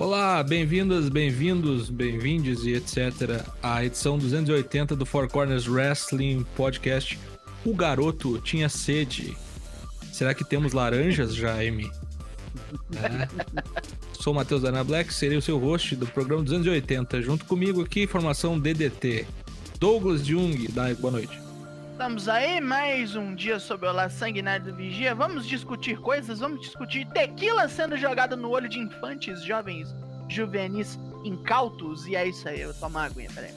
Olá, bem-vindas, bem-vindos, bem-vindes e etc. à edição 280 do Four Corners Wrestling Podcast. O garoto tinha sede. Será que temos laranjas, Jaime? É. Sou Matheus Dana Black, serei o seu host do programa 280. Junto comigo aqui, formação DDT. Douglas Jung, dá boa noite. Estamos aí, mais um dia sob o olhar sanguinário do Vigia. Vamos discutir coisas, vamos discutir tequila sendo jogada no olho de infantes, jovens, juvenis, incautos. E é isso aí, eu tomo água, peraí.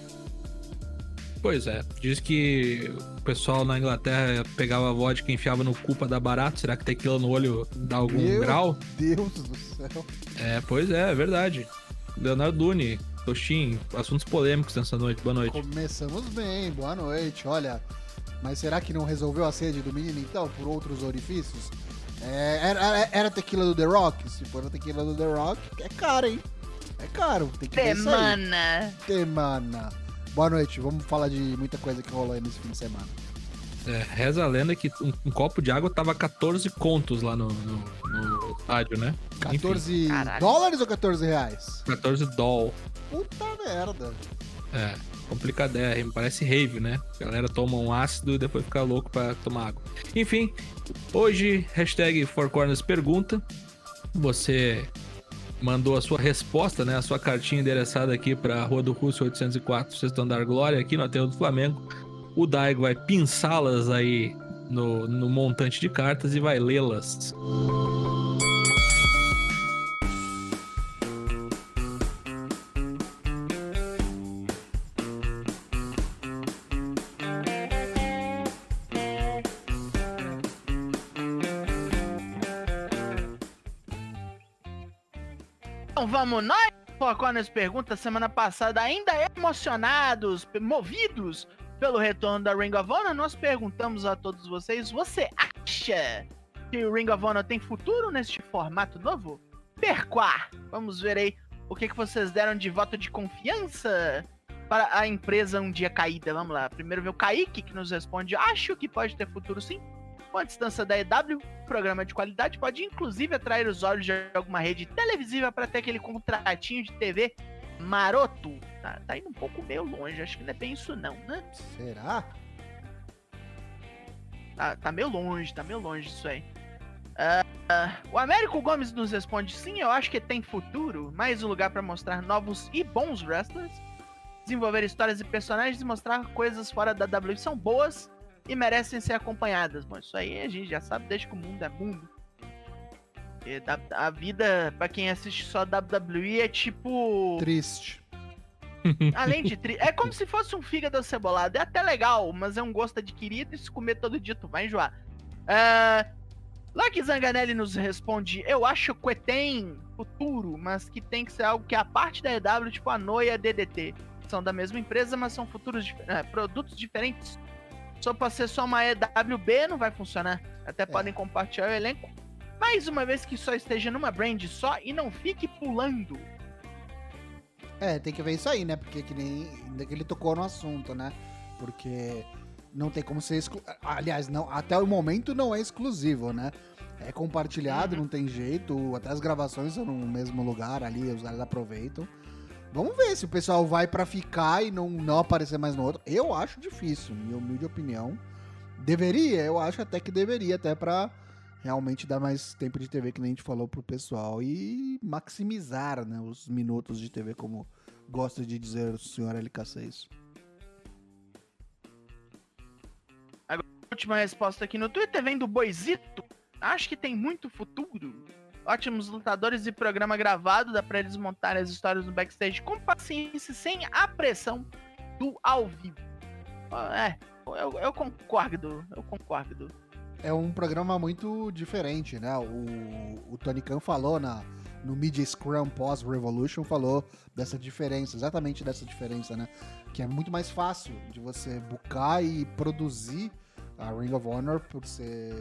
Pois é, diz que o pessoal na Inglaterra pegava vodka e enfiava no cu pra dar barato. Será que tequila no olho dá algum Meu grau? Deus do céu. É, pois é, é verdade. Leonardo Duni, Toshin, assuntos polêmicos nessa noite. Boa noite. Começamos bem, boa noite. Olha, mas será que não resolveu a sede do menino então, por outros orifícios? É, era, era tequila do The Rock? Se for a tequila do The Rock, é caro, hein? É caro, tem que ver isso aí. Semana. Semana. Boa noite, vamos falar de muita coisa que rolou aí nesse fim de semana. É, reza a lenda que um, um copo de água tava 14 contos lá no, no, no estádio, né? 14 Caralho. dólares ou 14 reais? 14 doll. Puta merda. É, complicadérrimo. Parece rave, né? A galera toma um ácido e depois fica louco pra tomar água. Enfim, hoje, hashtag Four Corners pergunta. Você mandou a sua resposta, né? A sua cartinha endereçada aqui pra Rua do Russo 804, Sexto Andar Glória, aqui no Aterro do Flamengo. O Daigo vai pinçá-las aí no, no montante de cartas e vai lê-las. Então vamos nós, Foconas pergunta semana passada, ainda emocionados, movidos pelo retorno da Ring of Honor, nós perguntamos a todos vocês, você acha que o Ring of Honor tem futuro neste formato novo? Perquá! Vamos ver aí o que, que vocês deram de voto de confiança para a empresa um dia caída. Vamos lá, primeiro ver o Kaique, que nos responde, acho que pode ter futuro sim. Com a distância da EW, programa de qualidade pode inclusive atrair os olhos de alguma rede televisiva para ter aquele contratinho de TV maroto. Tá, tá indo um pouco meio longe, acho que não é bem isso não, né? Será? Tá, tá meio longe, tá meio longe isso aí. Ah, ah, o Américo Gomes nos responde: sim, eu acho que tem futuro, mais um lugar para mostrar novos e bons wrestlers, desenvolver histórias e personagens e mostrar coisas fora da WWE são boas e merecem ser acompanhadas. Bom, isso aí a gente já sabe desde que o mundo é mundo. E da- a vida, pra quem assiste só WWE, é tipo. Triste. Além de tri... É como se fosse um fígado acebolado. É até legal, mas é um gosto adquirido e se comer todo dia tu vai enjoar. Ah, Lucky Zanganelli nos responde: Eu acho que tem futuro, mas que tem que ser algo que é a parte da EW, tipo a Noia e a DDT. São da mesma empresa, mas são futuros dif- é, produtos diferentes. Só pra ser só uma EWB não vai funcionar. Até podem compartilhar o elenco. Mais uma vez que só esteja numa brand só e não fique pulando. É, tem que ver isso aí, né? Porque que nem ainda que ele tocou no assunto, né? Porque não tem como ser exclu... aliás, não, até o momento não é exclusivo, né? É compartilhado, Uhum. não tem jeito, até as gravações são no mesmo lugar ali, os caras aproveitam. Vamos ver se o pessoal vai pra ficar e não, não aparecer mais no outro. Eu acho difícil, minha humilde opinião. Deveria, eu acho até que deveria, até pra realmente dar mais tempo de TV, que nem a gente falou pro pessoal, e maximizar né, os minutos de TV, como gosta de dizer o senhor LK6. Última resposta aqui no Twitter vem do Boizito. Acho que tem muito futuro. Ótimos lutadores e programa gravado, dá pra eles montarem as histórias no backstage com paciência, sem a pressão do ao vivo. É, eu, eu concordo, eu concordo. É um programa muito diferente, né? O, o Tony Khan falou na, no Media Scrum pós-Revolution, falou dessa diferença, exatamente dessa diferença, né? Que é muito mais fácil de você bucar e produzir a Ring of Honor por ser.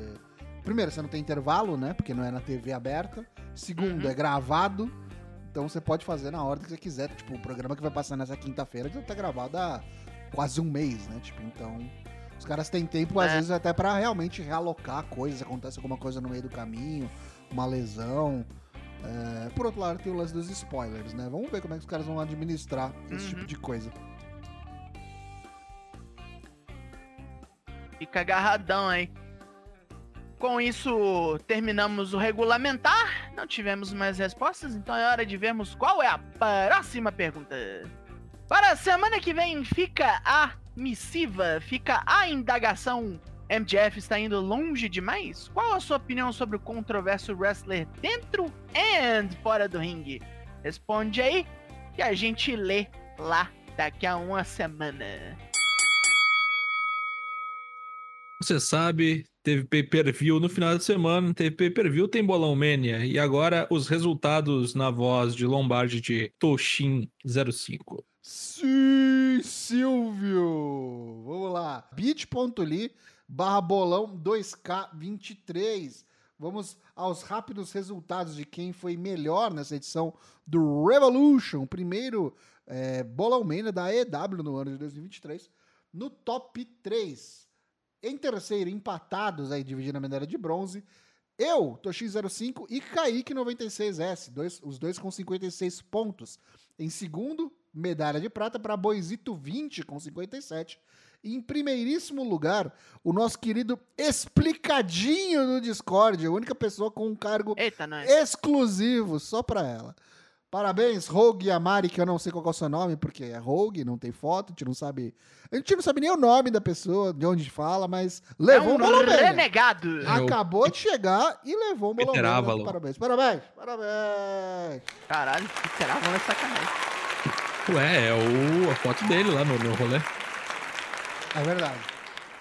Primeiro, você não tem intervalo, né? Porque não é na TV aberta. Segundo, Uhum. é gravado. Então você pode fazer na hora que você quiser. Tipo, o programa que vai passar nessa quinta-feira já tá gravado há quase um mês, né? Tipo, então. Os caras têm tempo, às É. vezes, até pra realmente realocar coisas. Acontece alguma coisa no meio do caminho, uma lesão. É, por outro lado, tem o lance dos spoilers, né? Vamos ver como é que os caras vão administrar esse Uhum. tipo de coisa. Fica agarradão, hein? Com isso, terminamos o regulamentar. Não tivemos mais respostas, então é hora de vermos qual é a próxima pergunta. Para a semana que vem, fica a missiva, fica a indagação. MJF está indo longe demais? Qual a sua opinião sobre o controverso wrestler dentro e fora do ringue? Responde aí que a gente lê lá daqui a uma semana. Você sabe, teve pay-per-view no final de semana, teve pay-per-view, tem Bolão Mania. E agora os resultados na voz de Lombardi de Toshin 05. Sim, Silvio! Vamos lá. bit.ly barra bolão 2K23. Vamos aos rápidos resultados de quem foi melhor nessa edição do Revolution. Primeiro, é, bolão mania da EW no ano de 2023. No top 3. Em terceiro, empatados aí, dividindo a medalha de bronze. Eu, Toshin05 e Kaique96S, dois, os dois com 56 pontos. Em segundo, medalha de prata para Boisito 20 com 57. E em primeiríssimo lugar, o nosso querido explicadinho no Discord, a única pessoa com um cargo Eita, exclusivo só para ela. Parabéns, Rogue e Amari, que eu não sei qual é o seu nome, porque é Rogue, não tem foto, a gente não sabe. A gente não sabe nem o nome da pessoa, de onde fala, mas É levou um um bolão dele. renegado. É. Acabou de chegar e levou um. Peterávalo. Parabéns, parabéns, parabéns. Caralho, será? Vamos é sacanagem. Ué, é o, a foto dele lá no, no rolê. É verdade.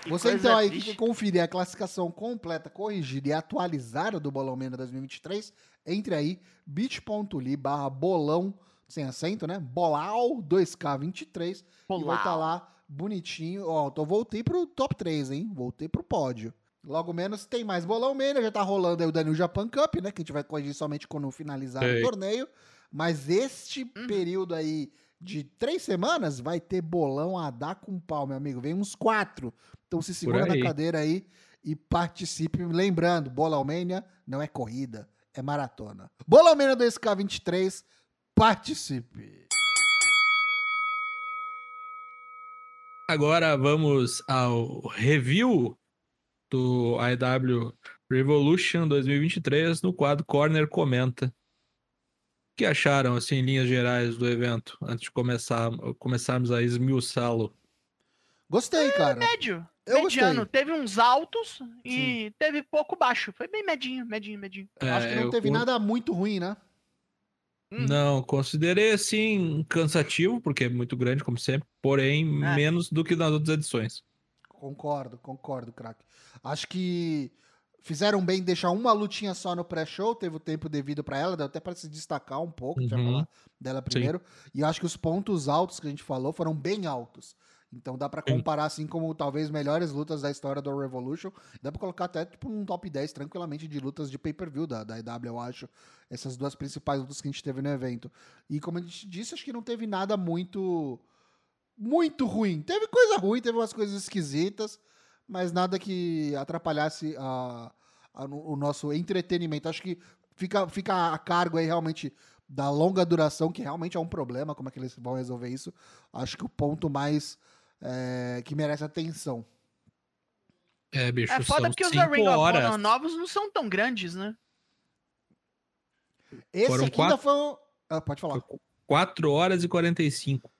Você então aí triste. que quer conferir a classificação completa, corrigida e atualizada do Bolão Mena 2023, entre aí bit.ly barra bolão, sem acento, né? Bolau 2K23 e vai estar lá bonitinho. Ó, tô, voltei pro top 3, hein? Voltei pro pódio. Logo menos tem mais Bolão Mena, já tá rolando aí o Daniel Japan Cup, né? Que a gente vai corrigir somente quando finalizar Sei. o torneio. Mas este Uhum. período aí de três semanas vai ter bolão a dar com pau, meu amigo. Vem uns quatro. Então se segura na cadeira aí e participe. Lembrando, Bolãomania não é corrida, é maratona. Bolãomania 2K23, participe. Agora vamos ao review do AEW Revolution 2023 no quadro Corner Comenta. O que acharam, assim, em linhas gerais do evento, antes de começar, começarmos a esmiuçá-lo? Gostei, cara. Médio. Eu mediano. gostei. Teve uns altos e teve pouco baixo. Foi bem medinho, medinho, medinho. Acho que É, não teve nada muito ruim, né? Hum. Não, considerei, assim, cansativo, porque é muito grande, como sempre, porém, É. menos do que nas outras edições. Concordo, concordo, craque. Acho que fizeram bem deixar uma lutinha só no pré-show, teve o tempo devido pra ela, deu até pra se destacar um pouco, a gente vai Uhum. falar dela primeiro. E eu acho que os pontos altos que a gente falou foram bem altos. Então dá Sim. comparar assim como talvez melhores lutas da história do Revolution. Dá pra colocar até tipo um top 10 tranquilamente de lutas de pay-per-view da, da EW, eu acho. Essas duas principais lutas que a gente teve no evento. E como a gente disse, acho que não teve nada muito muito ruim. Teve coisa ruim, teve umas coisas esquisitas, mas nada que atrapalhasse a, a- o nosso entretenimento. Acho que fica, fica a cargo aí realmente da longa duração, que realmente é um problema, como é que eles vão resolver isso. Acho que o ponto mais é, que merece atenção. É, bicho, É foda são porque os da Ring of. Honor novos não são tão grandes, né? Esse Foram aqui ainda quatro- foi. um- Ah, pode falar. 4 horas e 45.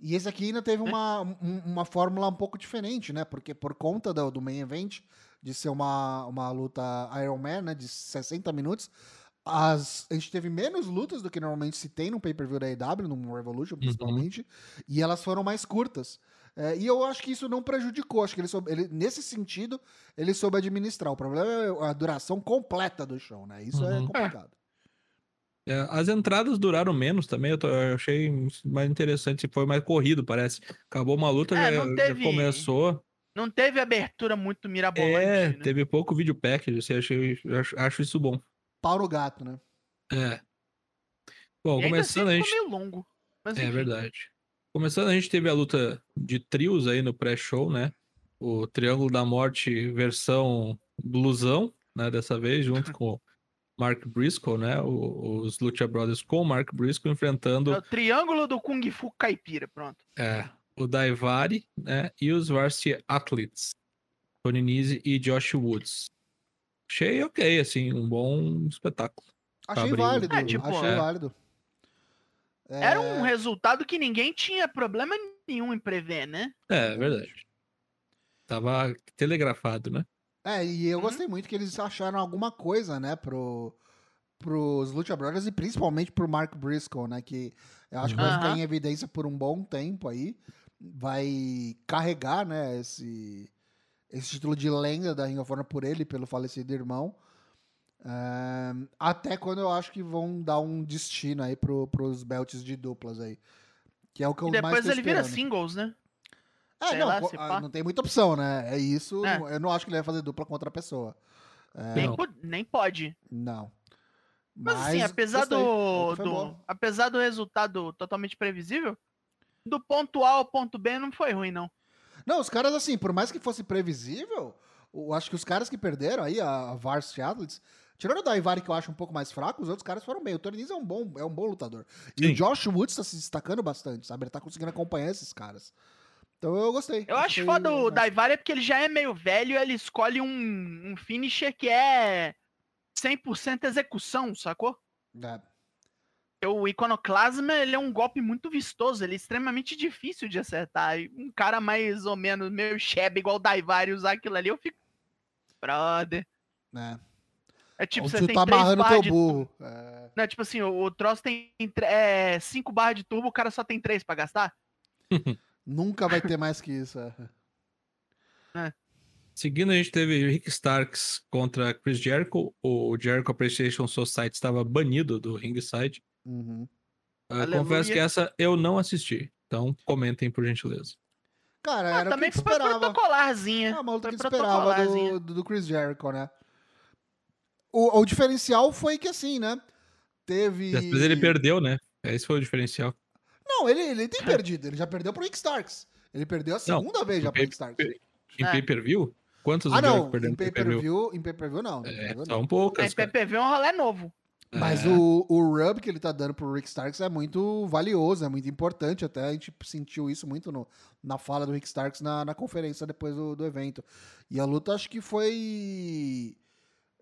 E esse aqui ainda teve uma, um- uma fórmula um pouco diferente, né? Porque por conta do, do main event, de ser uma, uma luta Iron Man, né? De 60 minutos, as, a gente teve menos lutas do que normalmente se tem no pay-per-view da EW, no Revolution principalmente, e elas foram mais curtas. É, e eu acho que isso não prejudicou. Acho que ele, soube, ele nesse sentido, ele soube administrar. O problema é a duração completa do show, né? Isso é Uhum. complicado. É, as entradas duraram menos também, eu, tô- eu achei mais interessante, foi mais corrido, parece. Acabou uma luta, É, já, não já teve- começou. Não teve abertura muito mirabolante. É, né? teve pouco vídeo package, assim, achei, acho, acho isso bom. Pau no gato, né? É. Bom, E ainda começando a assim gente. ficou meio longo. Mas, É enfim. verdade. Começando, a gente teve a luta de trios aí no pré-show, né? O Triângulo da Morte versão blusão, né? Dessa vez, junto com Mark Briscoe, né? O- os Lucha Brothers com o Mark Briscoe enfrentando É o triângulo do Kung Fu caipira, pronto. é, o Daivari, né? E os Varsity Athletes, Tony Nese e Josh Woods. Achei ok, assim, um bom espetáculo. Achei válido, É, tipo, achei é. válido. É, Era um resultado que ninguém tinha problema nenhum em prever, né? É, verdade. Tava telegrafado, né? É, e eu Uhum. gostei muito que eles acharam alguma coisa, né, pro, pros Lucha Brothers e principalmente pro Mark Briscoe, né, que eu acho que vai ficar em evidência por um bom tempo aí. Vai carregar, né, esse, esse título de lenda da Ring of Honor por ele, pelo falecido irmão. É, até quando eu acho que vão dar um destino aí pro, pros belts de duplas aí. Que é o que eu E mais depois tô ele vira esperando. singles, né? É, Sei não, lá, ah, pá. não tem muita opção, né? É isso. É. Eu não acho que ele vai fazer dupla com outra pessoa. É, Nem, nem pode. não. Mas, assim, apesar do, Ontem foi do- bom. apesar do resultado totalmente previsível, do ponto A ao ponto B não foi ruim, não. Não, os caras, assim, por mais que fosse previsível, eu acho que os caras que perderam aí, a, a Varsity Athletes, tirando o Daivari, que eu acho um pouco mais fraco, os outros caras foram bem. O Tony Nese é um bom, é um bom lutador. E Sim. o Josh Woods tá se destacando bastante, sabe? Ele tá conseguindo acompanhar esses caras. Então eu gostei. Eu acho foda o. Daivari é porque ele já é meio velho e ele escolhe um, um finisher que é 100% execução, sacou? É. O Iconoclasma, ele é um golpe muito vistoso, ele é extremamente difícil de acertar. E um cara mais ou menos meio chebe igual o Daivari usar aquilo ali, eu fico... Brother. É. É tipo, você tem tá amarrando barras teu de burro. É. Não, tipo assim, o, o troço tem 5 barras de turbo, o cara só tem 3 pra gastar. Nunca vai ter mais que isso. é. Seguindo, a gente teve Rick Starks contra Chris Jericho. O Jericho Appreciation Society estava banido do ringside. Uhum. Ah, confesso que essa eu não assisti. Então, comentem por gentileza. Cara, Ah, era o que também gente foi esperava. protocolarzinha. É uma luta Foi que esperava do, do, Chris Jericho, né? O, o diferencial foi que assim, né? Teve. Vez ele perdeu, né? Esse foi o diferencial. Não, ele, ele tem perdido. Ele já perdeu pro Rick Starks. Ele perdeu a segunda vez já pro Rick Starks. Em É. pay-per-view? Quantos Ah, não. perdeu Em pay-per-view? pay-per-view, em pay-per-view não. em É, pay-per-view não. são Em poucas, cara. PPV é um rolê novo. Mas É. o, o rub que ele tá dando pro Rick Starks é muito valioso, é muito importante. Até a gente sentiu isso muito no- na fala do Rick Starks na, na conferência depois do, do evento. E a luta acho que foi.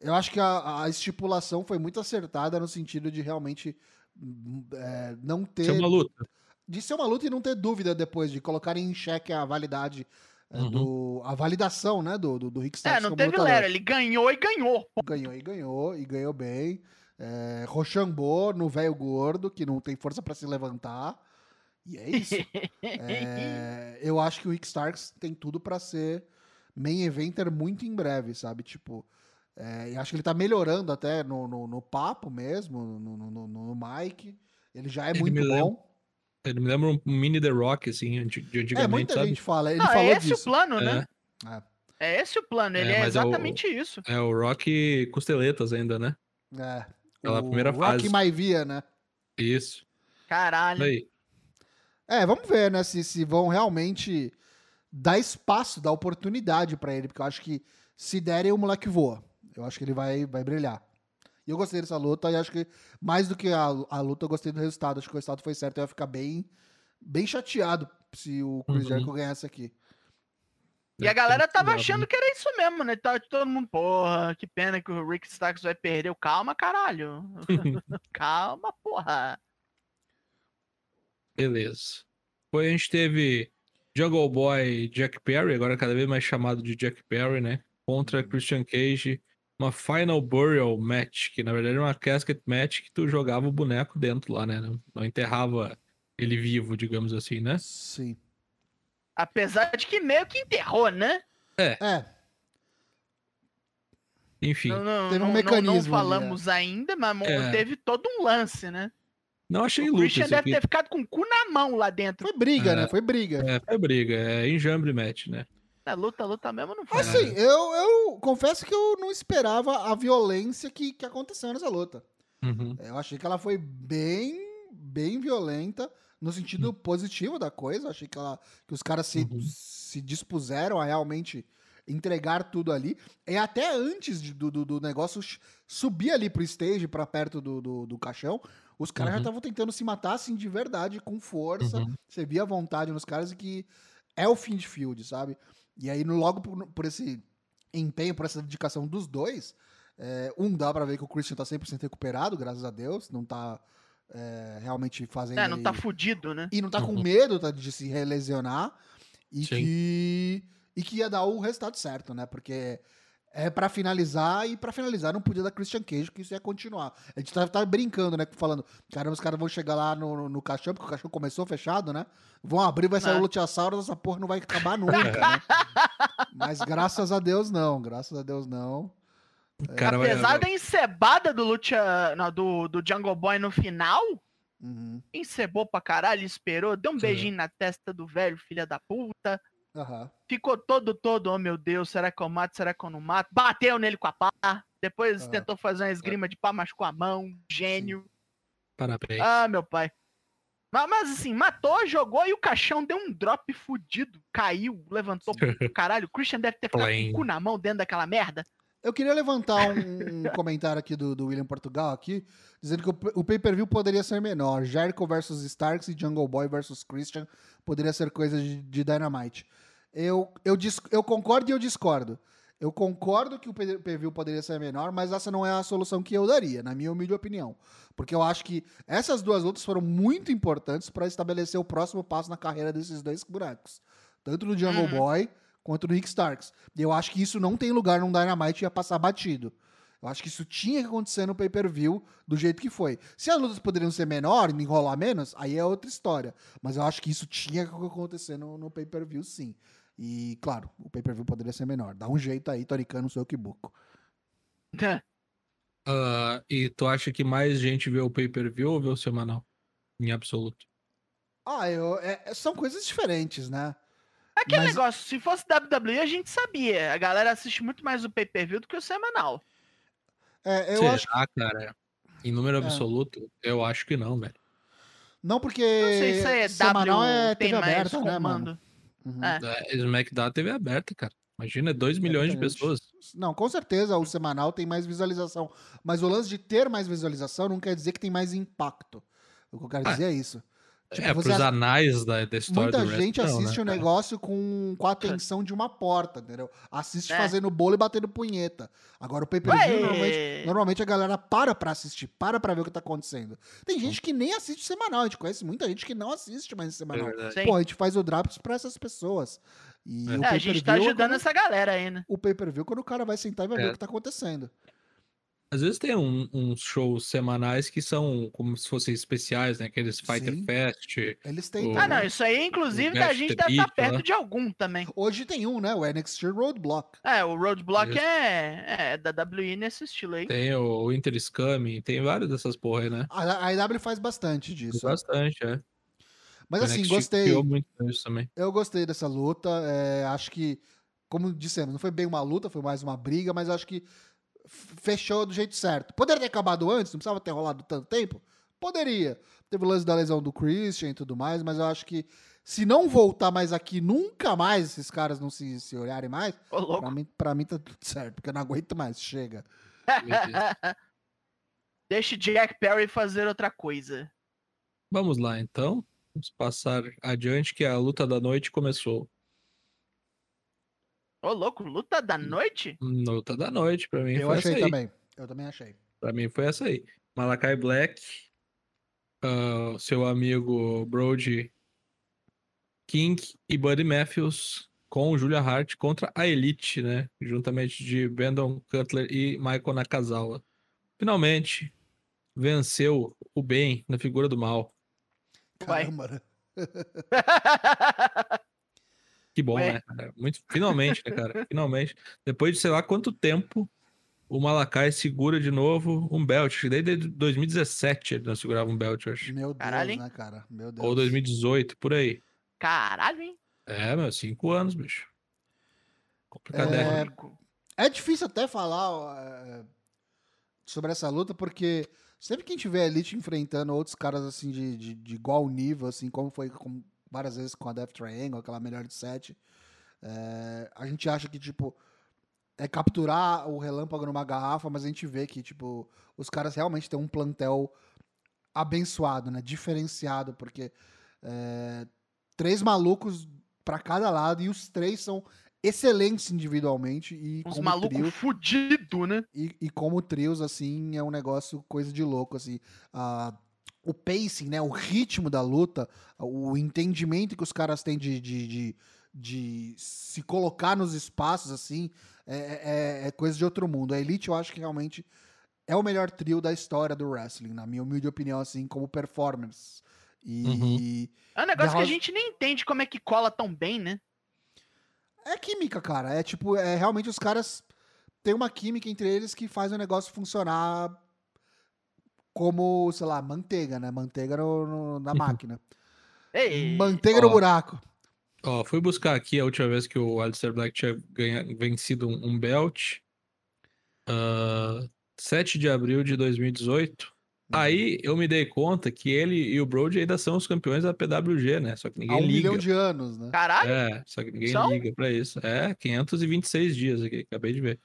Eu acho que a, a estipulação foi muito acertada no sentido de realmente hum, é, não ter. É uma luta. De ser uma luta e não ter dúvida depois, de colocarem em xeque a validade. é, Uhum. do, a validação, né, do, do, do Rick Starks É, não como teve lutador. Lero, ele ganhou e ganhou. Ganhou e ganhou, e ganhou bem. É, Rochambeau no velho gordo, que não tem força pra se levantar. E é isso. É, eu acho que o Rick Starks tem tudo pra ser main eventer muito em breve, sabe? Tipo, é, eu acho que ele tá melhorando até no, no, no papo mesmo, no, no, no, no mic. Ele já é Ele muito bom. Ele me lembra um mini The Rock, assim, de de É, antigamente, muita sabe? gente fala. Ele Não, falou é esse disso. o plano, né? É. É esse o plano, ele É, é, é o- exatamente isso. É o Rock costeletas ainda, né? É. Aquela o primeira Rock fase. Maivia, né? Isso. Caralho. Aí. É, vamos ver, né, se, se vão realmente dar espaço, dar oportunidade pra ele, porque eu acho que se derem, o moleque voa. Eu acho que ele vai, vai brilhar. E eu gostei dessa luta, e acho que mais do que a, a luta, eu gostei do resultado. Acho que o resultado foi certo, eu ia ficar bem, bem chateado se o Chris Uhum. Jericho ganhasse aqui. E a galera tava achando que era isso mesmo, né? Tava todo mundo, porra, que pena que o Rick Starks vai perder. Calma, caralho. Calma, porra. Beleza. Depois a gente teve Jungle Boy Jack Perry, agora cada vez mais chamado de Jack Perry, né? Contra Christian Cage. Uma Final Burial Match, que na verdade era uma casket match que tu jogava o boneco dentro lá, né? Não, não enterrava ele vivo, digamos assim, né? Sim. Apesar de que meio que enterrou, né? É, Enfim, Não, não, Teve um não- não- mecanismo Não ali, falamos ainda, mas É. teve todo um lance, né? não achei O luta Christian isso deve aqui. ter ficado com o cu na mão lá dentro. foi briga, É. né? Foi briga. É, foi briga, é enjambre match, né? Na luta, luta mesmo não foi. Assim, eu, eu confesso que eu não esperava a violência que, que aconteceu nessa luta. Uhum. Eu achei que ela foi bem, bem violenta no sentido positivo da coisa. Eu achei que, ela, que os caras se, Uhum. se dispuseram a realmente entregar tudo ali. E até antes de- do, do, do negócio subir ali pro stage, pra perto do, do, do caixão, os caras já Uhum. estavam tentando se matar, assim, de verdade, com força. Uhum. Você via a vontade nos caras e que é o fim de field, sabe? E aí, logo por, por esse empenho, por essa dedicação dos dois, é, um dá pra ver que o Christian tá 100% recuperado, graças a Deus, não tá é, realmente fazendo. É, não tá aí- fudido, né? e não tá com Uhum. medo tá, de se relesionar e Sim. que e que ia dar o resultado certo, né? Porque é pra finalizar e pra finalizar não podia dar Christian Cage que isso ia continuar. A gente tá, tá brincando, né, falando, caramba, os caras vão chegar lá no, no, no caixão porque o caixão começou fechado, né? Vão abrir, vai sair É. o Luchasaurus, essa porra não vai acabar nunca, né? Mas graças a Deus não, graças a Deus não. O cara vai- Apesar da encebada do Lucha, não, do, do Jungle Boy no final, Uhum. encebou pra caralho, esperou, deu um Sim. beijinho na testa do velho, filha da puta. Aham. Ficou todo, todo, oh meu Deus, será que eu mato, será que eu não mato? Bateu nele com a pá. Depois Ah. tentou fazer uma esgrima de pá, machucou a mão. Gênio. Parabéns. Ah, meu pai. Mas, mas, assim, matou, jogou e o caixão deu um drop fudido. Caiu, levantou. Caralho, o Christian deve ter ficado com o cu na mão dentro daquela merda. Eu queria levantar um, um comentário aqui do, do William Portugal aqui, dizendo que o, o pay-per-view poderia ser menor. Jericho versus Starks e Jungle Boy versus Christian poderia ser coisa de, de Dynamite. Eu, eu, eu concordo e eu discordo. Eu concordo que o pay-per-view poderia ser menor, mas essa não é a solução que eu daria, na minha humilde opinião. Porque eu acho que essas duas lutas foram muito importantes para estabelecer o próximo passo na carreira desses dois bonecos. Tanto no Jungle Uhum. Boy quanto no Rick Starks. Eu acho que isso não tem lugar num Dynamite ia passar batido. Eu acho que isso tinha que acontecer no pay-per-view do jeito que foi. Se as lutas poderiam ser menor e enrolar menos, aí é outra história. Mas eu acho que isso tinha que acontecer no, no pay-per-view, sim. E, claro, o pay-per-view poderia ser menor. Dá um jeito aí, Toricano, seu Kibuco. Ah, e tu acha que mais gente vê o pay-per-view ou vê o semanal? Em absoluto. Ah, eu, é- são coisas diferentes, né? Aquele Mas- negócio, se fosse WWE, a gente sabia. A galera assiste muito mais o pay-per-view do que o semanal. É, eu Será, acho cara? Em número É. absoluto, eu acho que não, velho. Não, porque Não sei se é semanal W é TV aberta, né, mano? Uhum. É. É, SmackDown TV aberta, cara. Imagina, 2 milhões de pessoas. Não, com certeza o semanal tem mais visualização. Mas o lance de ter mais visualização não quer dizer que tem mais impacto. O que eu quero Ah, dizer é isso. Tipo, é, você pros anais da, da história Muita gente assiste né, o cara? negócio com, com a atenção de uma porta, entendeu? Assiste É. fazendo bolo e batendo punheta. Agora o pay-per-view, normalmente, normalmente a galera para pra assistir, para pra ver o que tá acontecendo. Tem gente que nem assiste semanal, a gente conhece muita gente que não assiste mais É semanal. Sim. Pô, a gente faz o Drops pra essas pessoas. E É. o É, a gente tá é ajudando quando- essa galera aí, né? o pay-per-view quando o cara vai sentar e vai ver É. o que tá acontecendo. Às vezes tem um- uns shows semanais que são como se fossem especiais, né? Aqueles Fighter Sim. Fest. Eles O- têm. Ah, não, isso aí, inclusive, a gente deve estar Beat, perto né? de algum também. Hoje tem um, né? O NXT Roadblock. É, o Roadblock Isso. é, é da WI nesse estilo aí. Tem o Winter is Coming, tem vários dessas porra aí, né? A, a IW faz bastante disso. bastante, é. Mas O assim, NXT gostei. criou muito isso também. Eu gostei dessa luta. é, acho que, como dissemos, não foi bem uma luta, foi mais uma briga, mas acho que fechou do jeito certo. Poderia ter acabado antes, não precisava ter rolado tanto tempo? Poderia. Teve o lance da lesão do Christian e tudo mais, mas eu acho que se não voltar mais aqui nunca mais, esses caras não se, se olharem mais, Ô, pra mim, pra mim tá tudo certo, porque eu não aguento mais. Chega. Deixe Jack Perry fazer outra coisa. Vamos lá, então. Vamos passar adiante que a luta da noite começou. Ô, louco, luta da noite? Luta da noite, pra mim Eu foi achei essa aí. também. Eu também achei. Pra mim foi essa aí. Malakai Black, ah, seu amigo Brody King e Buddy Matthews com Julia Hart contra a Elite, né? Juntamente de Brandon Cutler e Michael Nakazawa. Finalmente venceu o bem na figura do mal. Caramba, né? Que bom, Ué. né? cara? Muito, finalmente, né, cara? Finalmente. Depois de sei lá quanto tempo, o Malakai segura de novo um belt. Desde 2017 ele não segurava um belt, eu acho. Meu Deus, Caralho, né, cara? Meu Deus. Ou 2018, por aí. Caralho, hein? É, meu, cinco anos, bicho. Complicado. É, né? É difícil até falar ó, é, sobre essa luta, porque sempre que a gente vê a Elite enfrentando outros caras assim de, de, de igual nível, assim, como foi com- várias vezes com a Death Triangle, aquela melhor de sete, É, a gente acha que, tipo, é capturar o relâmpago numa garrafa, mas a gente vê que, tipo, os caras realmente têm um plantel abençoado, né? Diferenciado, porque é, três malucos para cada lado e os três são excelentes individualmente e Uns malucos fudido, né? e, e como trios assim é um negócio coisa de louco assim. O pacing, né, o ritmo da luta, o entendimento que os caras têm de, de, de, de se colocar nos espaços assim é, é- é coisa de outro mundo. A Elite eu acho que realmente é o melhor trio da história do wrestling, na minha humilde opinião, assim, como performance. E É um negócio que a gente nem entende como é que cola tão bem, né? É química, cara. É tipo, é realmente os caras têm uma química entre eles que faz o negócio funcionar como, sei lá, manteiga, né? Manteiga no- no- na máquina. Ei, Manteiga no Ó. buraco. Ó, fui buscar aqui a última vez que o Alistair Black tinha ganha, vencido um, um belt. ah, 7 de abril de 2018. Aí eu me dei conta que ele e o Brody ainda são os campeões da PWG, né? Só que Há ninguém um liga. milhão de anos, né? caralho, É, só que ninguém São? liga pra isso. É, 526 dias aqui, acabei de ver.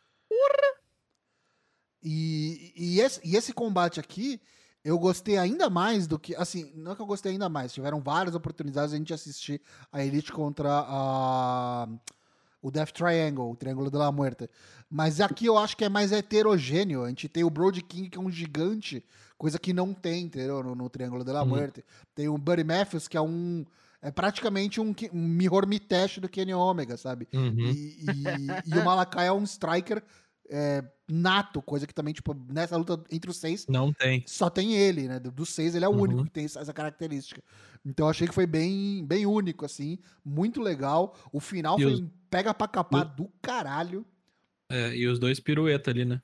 E, e, esse, e esse combate aqui, eu gostei ainda mais do que. Assim, não é que eu gostei ainda mais. Tiveram várias oportunidades de a gente assistir a Elite contra a, o Death Triangle, o Triângulo de la Muerte. Mas aqui eu acho que é mais heterogêneo. A gente tem o Brody King, que é um gigante, coisa que não tem, entendeu? No, no Triângulo de la Uhum. Tem o Buddy Matthews, que é um. É praticamente um, um Mirror Mitesh do Kenny Omega, sabe? Uhum. E, e- e o Malakai é um striker é, nato, coisa que também, tipo, nessa luta entre os seis, Não tem. só tem ele, né? Do- Dos seis, ele é o Uhum. único que tem essa característica. Então eu achei que foi bem, bem único, assim, muito legal. O final E foi os- um pega pra capar do caralho. É, e os dois pirueta ali, né?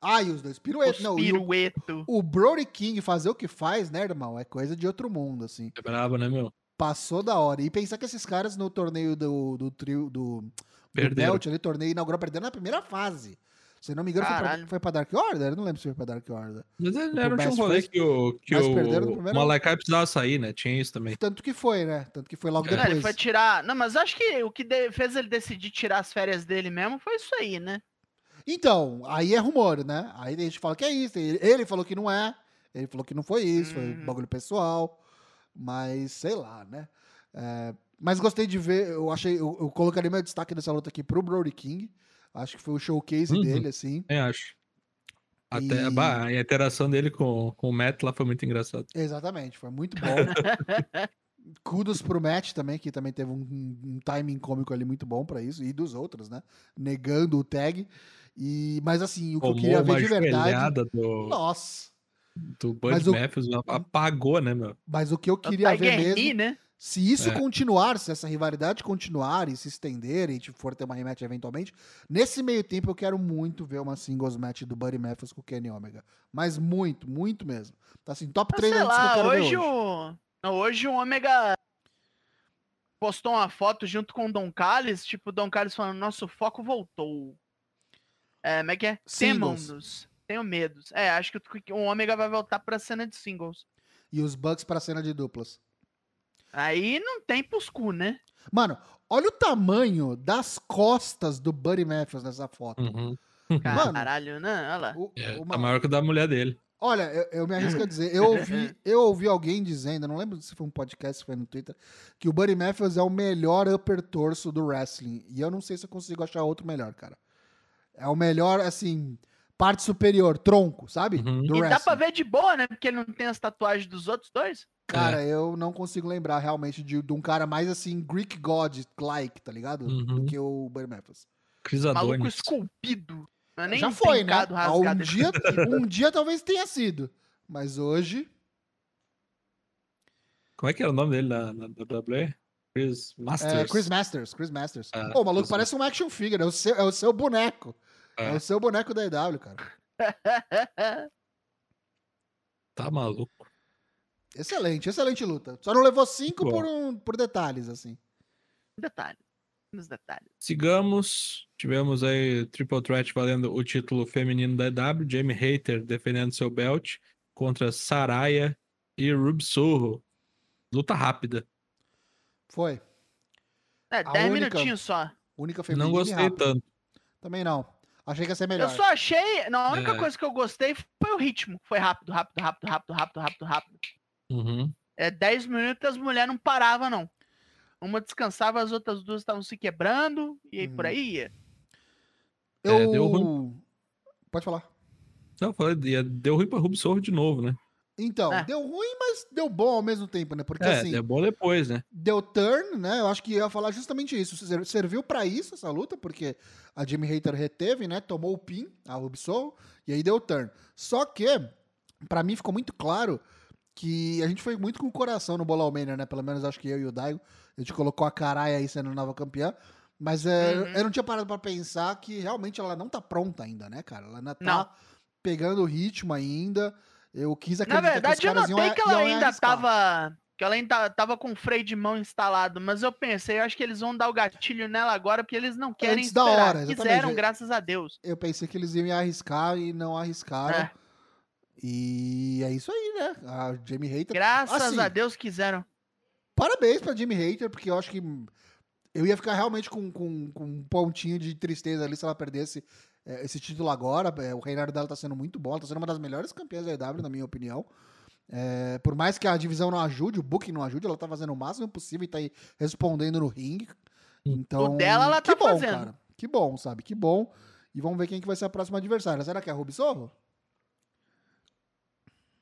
Ah, e os dois piruetas. os Não, e o, pirueto. o Brody King fazer o que faz, né, irmão? É coisa de outro mundo, assim. É brabo, né, meu? Passou da hora. E pensar que esses caras no torneio do, do trio do Perderam. Belt, ali, torneio inaugural, perdendo na primeira fase. Se não me engano, foi pra, foi pra Dark Order? Eu não lembro se foi pra Dark Order. Mas ele O era um rolê que o, que mas o, perderam no primeiro- o Malakai precisava sair, né? Tinha isso também. Tanto que foi, né? Tanto que foi logo É, depois. ele foi tirar. Não, mas acho que o que de- fez ele decidir tirar as férias dele mesmo foi isso aí, né? Então, aí é rumor, né? Aí a gente fala que é isso. Ele falou que não é. Ele falou que não foi isso, foi Hum. bagulho pessoal. Mas sei lá, né? É, mas gostei de ver. Eu achei. Eu, eu colocaria meu destaque dessa luta aqui pro Brody King. Acho que foi o showcase Uhum. dele, assim. Eu acho. Até, E- bah, a interação dele com, com o Matt lá foi muito engraçado. Exatamente, foi muito bom. Kudos pro Matt também, que também teve um, um timing cômico ali muito bom pra isso, e dos outros, né? Negando o tag. E, mas assim, o que eu Tomou queria uma ver de verdade. do, Nossa! do Bud o- Matthews, apagou, né, meu? Mas o que eu O queria ver mesmo. Né? Se isso É. continuar, se essa rivalidade continuar e se estender e gente for ter uma rematch eventualmente, nesse meio tempo eu quero muito ver uma singles match do Buddy Matthews com o Kenny Omega. Mas muito, muito mesmo. Tá assim, top Mas 3 sei antes que eu lá, hoje hoje. o. Não, hoje o Ômega postou uma foto junto com o Don Callis, tipo, o Don Callis falando, nosso foco voltou. É, como é que é? Temamos. Tenho medos. É, acho que o- o Ômega vai voltar pra cena de singles. E os Bucks pra cena de duplas. Aí não tem pros cu, né? Mano, olha o tamanho das costas do Buddy Matthews nessa foto. Uhum. Mano, Caralho, né? Olha lá. O- É, o tá ma- maior que o da mulher dele. Olha, eu, eu me arrisco a dizer, eu ouvi, eu ouvi alguém dizendo, eu não lembro se foi um podcast, se foi no Twitter, que o Buddy Matthews é o melhor upper torso do wrestling. E eu não sei se eu consigo achar outro melhor, cara. É o melhor, assim, parte superior, tronco, sabe? Uhum. Do E wrestling. dá pra ver de boa, né? Porque ele não tem as tatuagens dos outros dois. Cara, É. eu não consigo lembrar realmente de, de um cara mais, assim, Greek God-like, tá ligado? Do Uhum. que o Buddy Matthews. Chris Maluco esculpido. Não é nem Já foi, né? Ah, Um rasgado. dia, um dia talvez tenha sido. Mas hoje... Como é que era o nome dele na, na WWE? Chris Masters. É, Chris Masters, Chris Masters. Ah, Pô, o maluco Chris parece um action figure, é o seu, é o seu boneco. É. É. o seu boneco da EW, cara. Tá maluco. Excelente, excelente luta. Só não levou cinco Bom. por, um, por detalhes, assim. Detalhe. Nos detalhes. Sigamos. Tivemos aí Triple Threat valendo o título feminino da EW. Jamie Hater defendendo seu belt contra Saraya e Ruby Sorro. Luta rápida. Foi. É, A 10 única- minutinhos só. Única feminina Não gostei rápida. tanto. Também não. Achei que ia ser melhor. Eu só achei. Não, a única É. coisa que eu gostei foi o ritmo. Foi rápido, rápido, rápido, rápido, rápido, rápido, rápido. Uhum. É 10 minutos as mulheres não paravam, não. Uma descansava, as outras duas estavam se quebrando, e aí por Hum. aí ia. Eu... É, deu ruim. Pode falar. Não, falei, deu ruim pra Rubsorro de novo, né? Então, É. deu ruim, mas deu bom ao mesmo tempo, né? Porque É, assim, é bom depois, né? deu turn, né? Eu acho que ia falar justamente isso. Ser- Serviu pra isso essa luta, porque a Jimmy Hater reteve, né? Tomou o pin, a Rubisol, e aí deu turn. Só que, pra mim ficou muito claro que a gente foi muito com o coração no Bola Mania, né? Pelo menos acho que eu e o Daigo. A gente colocou a Caraya aí sendo nova campeã. Mas é, Uhum. eu não tinha parado pra pensar que realmente ela não tá pronta ainda, né, cara? Ela ainda tá Não. pegando o ritmo ainda. Eu quis Na acreditar verdade, que eu caras iam, notei que ela ainda arriscar. tava. Que ela ainda tava com o freio de mão instalado, mas eu pensei, eu acho que eles vão dar o gatilho nela agora, porque eles não querem Antes da esperar. hora, exatamente. Quiseram, graças a Deus. Eu pensei que eles iam arriscar e não arriscaram. É, E é isso aí, né? A Jamie Hater. graças Assim, a Deus quiseram. Parabéns pra Jamie Hater, porque eu acho que eu ia ficar realmente com, com, com um pontinho de tristeza ali se ela perdesse é, esse título agora. É, o reinado dela tá sendo muito bom, ela tá sendo uma das melhores campeãs da EW, na minha opinião. É, por mais que a divisão não ajude, o booking não ajude, ela tá fazendo o máximo possível e tá aí respondendo no ringue. Então, O dela ela que tá bom, fazendo. cara. Que bom, sabe? Que bom. E vamos ver quem que vai ser a próxima adversária. Será que é a Ruby Sorro?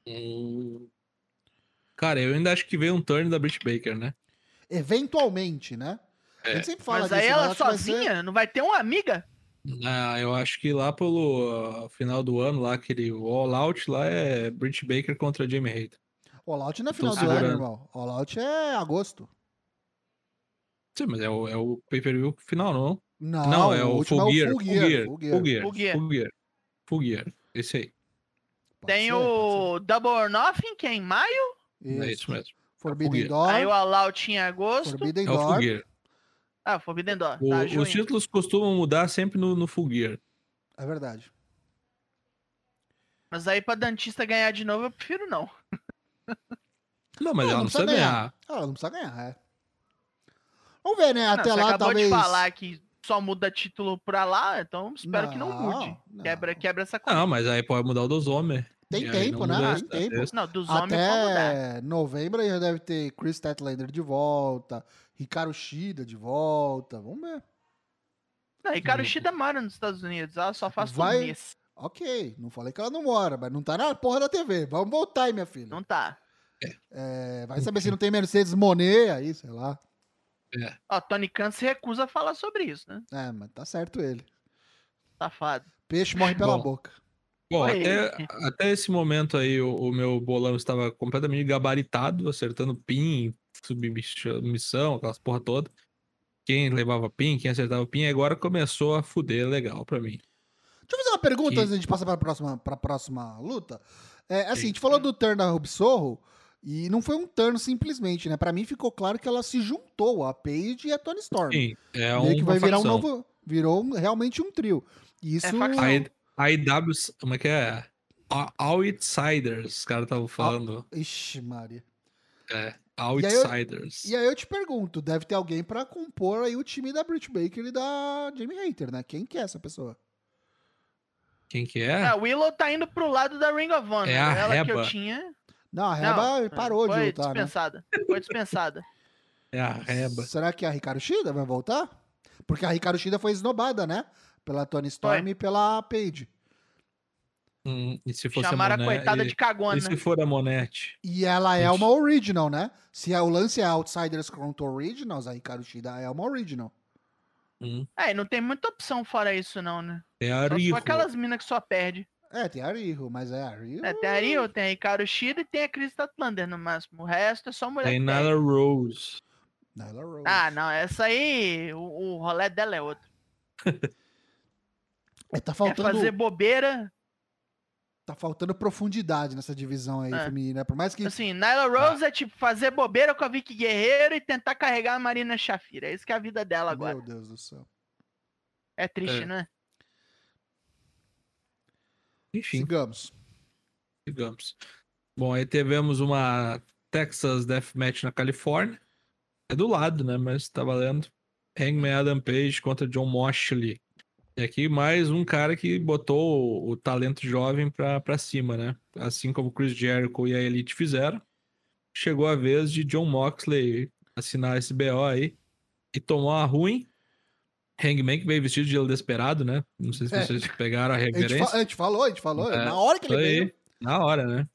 Hum. Cara, eu ainda acho que veio um turn da Britt Baker, né? Eventualmente, né? A É. gente sempre fala Mas aí disso, ela acho que vai ser- sozinha, não vai ter uma amiga? Ah, eu acho que lá pelo ah, final do ano, lá, aquele All Out lá é Britt Baker contra Jamie Hater. All Out não é Tô final do ano, irmão. All Out é agosto. Sim, mas é o, é o pay-per-view final, não? Não, Não, é o último Full Gear. Full Full Gear. Gear. Full Gear. Full Gear. Full Gear. Full Gear. Full Gear. Esse aí. Pode Tem ser, o Double or Nothing, que é em maio. ser. É isso mesmo. Forbidden. Door. Aí o All Out em agosto. Forbidden É o Door. Ah, Forbidden Door. O- tá, os títulos costumam mudar sempre no, no Full Gear. É verdade. Mas aí pra dentista ganhar de novo, eu prefiro não. Não, mas Não, ela não não precisa precisa ganhar. Ah, ela não precisa ganhar, é. Vamos ver, né? Não, Até você lá, acabou talvez. de falar que só muda título pra lá, então espero que não Não, mude. não. Quebra, quebra essa Não, coisa. mas aí pode mudar o dos homens. Tem tempo, não né? Tem tempo. Não, dos homens pode mudar. Até novembro aí já deve ter Chris Statlander de volta, Ricardo Shida de volta. Vamos ver. Não, Ricardo. Shida mora nos Estados Unidos, ela só faz Vai- turnês. Ok, não falei que ela não mora, mas não tá na porra da TV. Vamos voltar aí, minha filha. Não tá. É, vai saber se não tem Mercedes Monet aí, sei lá. Ó, Tony Khan se recusa a falar sobre isso, né? É, mas tá certo ele. Safado. Peixe morre pela Bom. boca. Bom, até, até esse momento aí, o, o meu bolão estava completamente gabaritado, acertando pin, submissão, aquelas porra toda. Quem levava pin, quem acertava pin, agora começou a fuder legal pra mim. Deixa eu fazer uma pergunta Que- antes de a gente passar pra próxima, pra próxima luta. É, assim, a gente falou do turn da Rubsorro e não foi um turn simplesmente, né? Pra mim ficou claro que ela se juntou a Paige e a Tony Storm. Sim, é Meio que vai virar um facção. novo. Virou um- realmente um trio. E isso. facção. A, a IW, como é que é? Outsiders, os caras estavam falando. Ixi, Maria. É, E aí eu- Outsiders. E aí eu te pergunto, deve ter alguém pra compor aí o time da Britt Baker e da Jamie Hater, né? Quem que é essa pessoa? Quem que É, é? a Willow tá indo pro lado da Ring of Honor. É a Ela que eu Reba. tinha. Não, a Não, Reba parou de foi lutar, né? dispensada. Foi dispensada. É a Reba. Será que a Ricardo Shida vai voltar? Porque a Ricardo Shida foi esnobada, né? Pela Tony Storm Foi. e pela Paige. Hum, e se fosse Chamaram a a Monet, coitada e, de cagona. e se for a Monete? E ela é uma original, né? Se é- o lance é Outsiders contra Originals, a Ricardo Shida é uma original. Hum, É, e não tem muita opção fora isso, não, né? é a Riho. for aquelas minas que só perde. É, tem a Riho, mas é a Riho. É, tem a Rio, tem a Ricardo Shida e tem a Chris Statlander no máximo. O resto é só mulher. Tem perde. Rose. Nyla Rose. Ah, não, essa aí, o, o rolê dela é outro. É, tá É faltando, fazer bobeira. tá faltando profundidade nessa divisão aí É. feminina. Por mais que Assim, Nyla Rose é tipo fazer bobeira com a Vicky Guerreiro e tentar carregar a Marina Shafira. É isso que é a vida dela agora. Meu Deus do céu. É triste, É. né? Enfim, Sigamos. digamos. Bom, aí tivemos uma Texas Deathmatch na Califórnia. É do lado, né? Mas tá valendo. Hangman Adam Page contra John Moxley. E aqui mais um cara que botou o, o talento jovem pra, pra cima, né? Assim como Chris Jericho e a Elite fizeram. Chegou a vez de John Moxley assinar esse BO aí. E tomou a ruim. Hangman que veio vestido de El Desperado, né? Não sei se É. vocês pegaram a referência. a gente falou, a gente falou. É, na hora que ele veio. Na hora, né?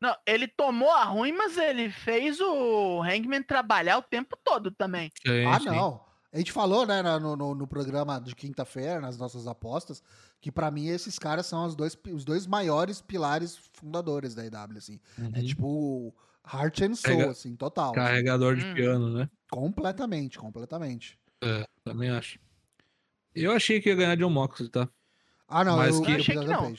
Não, ele tomou a ruim, mas ele fez o Hangman trabalhar o tempo todo também. Sim, Ah, sim. não. A gente falou, né, no, no, no programa de quinta-feira, nas nossas apostas, que pra mim esses caras são os dois, os dois maiores pilares fundadores da EW, assim. É Uhum. tipo heart and soul, Pega- assim, total. Carregador de Hum. piano, né? Completamente, completamente. É, também acho. Eu achei que ia ganhar John Moxley, tá? Ah, não, Mas eu, que- eu achei que não.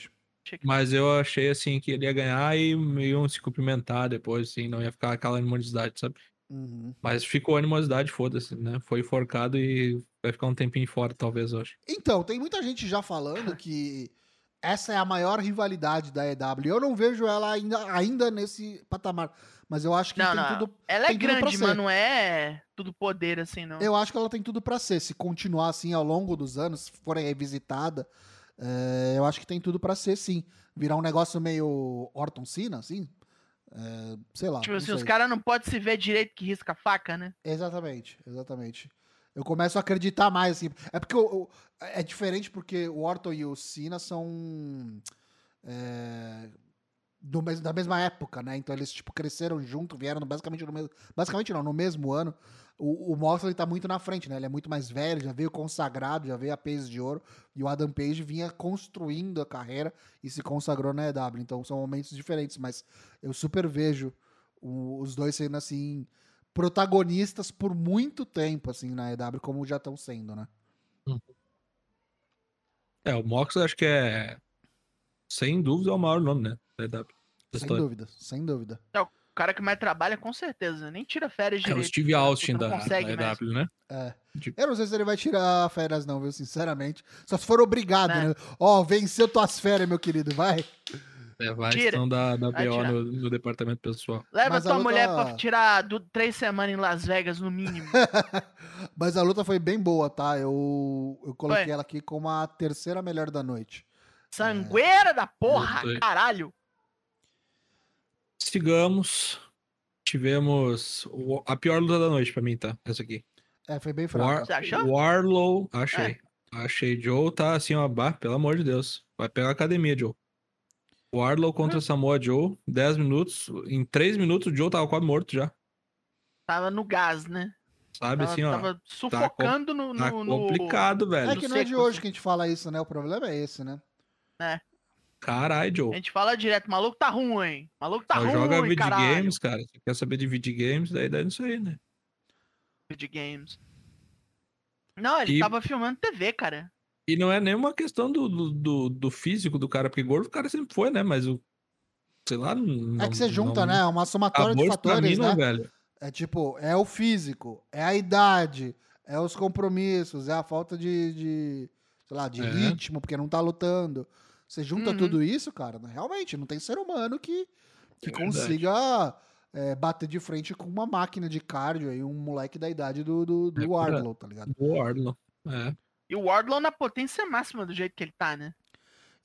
Mas eu achei assim que ele ia ganhar e iam se cumprimentar depois, assim, não ia ficar aquela animosidade, sabe? Uhum. Mas ficou animosidade, foda-se, né? Foi enforcado e vai ficar um tempinho fora, talvez, hoje. Então, tem muita gente já falando que essa é a maior rivalidade da EW. Eu não vejo ela ainda, ainda nesse patamar. Mas eu acho que Não, tem não. tudo. Ela é grande, mas não é tudo poder assim, não. Eu acho que ela tem tudo pra ser. Se continuar assim ao longo dos anos, se for revisitada, é, eu acho que tem tudo pra ser, sim. Virar um negócio meio Orton Cena, assim. É, sei lá. Tipo assim, os caras não podem se ver direito que risca a faca, né? Exatamente, exatamente. Eu começo a acreditar mais, assim. É porque o- o- é diferente porque o Orton e o Cena são é, do da mesma época, né? Então eles tipo cresceram junto, vieram basicamente no mesmo, basicamente não, no mesmo ano. O, o Moxley tá muito na frente, né? Ele é muito mais velho, já veio consagrado, já veio a peso de ouro. E o Adam Page vinha construindo a carreira e se consagrou na EW. Então são momentos diferentes, mas eu super vejo o- os dois sendo assim protagonistas por muito tempo assim na EW como já estão sendo, né? É, o Moxley acho que é, sem dúvida, é o maior nome, né? Da EW. Sem dúvida, sem dúvida. O cara que mais trabalha, com certeza. Nem tira férias É direito. o Steve cara. Austin da, da consegue mais. EW, né? É. De- Eu não sei se ele vai tirar férias não, viu, sinceramente. Só se for obrigado, Né? né? Ó, venceu tuas férias, meu querido, vai. É, vai Tira. estão da, da BO no, no departamento pessoal. Leva Mas a tua luta- mulher pra tirar du- três semanas em Las Vegas, no mínimo. Mas a luta foi bem boa, tá? Eu, eu coloquei Foi. ela aqui como a terceira melhor da noite. Sangueira da porra, caralho. Sigamos. Tivemos o- a pior luta da noite pra mim, tá? Essa aqui. É, foi bem War, fraca. Você achou? Warlow, achei. Achei. Joe tá assim, ó, bah, pelo amor de Deus. Vai pegar a academia, Joe. Warlow contra Samoa Joe, 10 minutos. Em 3 minutos o Joe tava quase morto já. Tava no gás, né? Sabe Tava, assim, ó. tava sufocando no, Tá no, no- complicado, É velho. que não é de hoje assim. que a gente fala isso, né? O problema é esse, né? Caralho, A Joe. gente fala direto, maluco tá ruim. Maluco tá Só ruim, joga videogames, cara. Você quer saber de videogames, daí dá nisso aí, né? Videogames. Não, ele E- tava filmando TV, cara. E não é nenhuma questão do, do, do, do físico do cara, porque gordo o cara sempre foi, né? Mas o. Sei lá. é que você junta, né? É uma somatória de Amor fatores, né? velho. É tipo, é o físico, é a idade, é os compromissos, é a falta de, de sei lá, de É. ritmo, porque não tá lutando. Você junta Uhum. tudo isso, cara, realmente, não tem ser humano que, que É consiga é, bater de frente com uma máquina de cardio aí, um moleque da idade do, do, do É. Wardlow, tá ligado? O Wardlow. É. E o Wardlow na potência máxima do jeito que ele tá, né?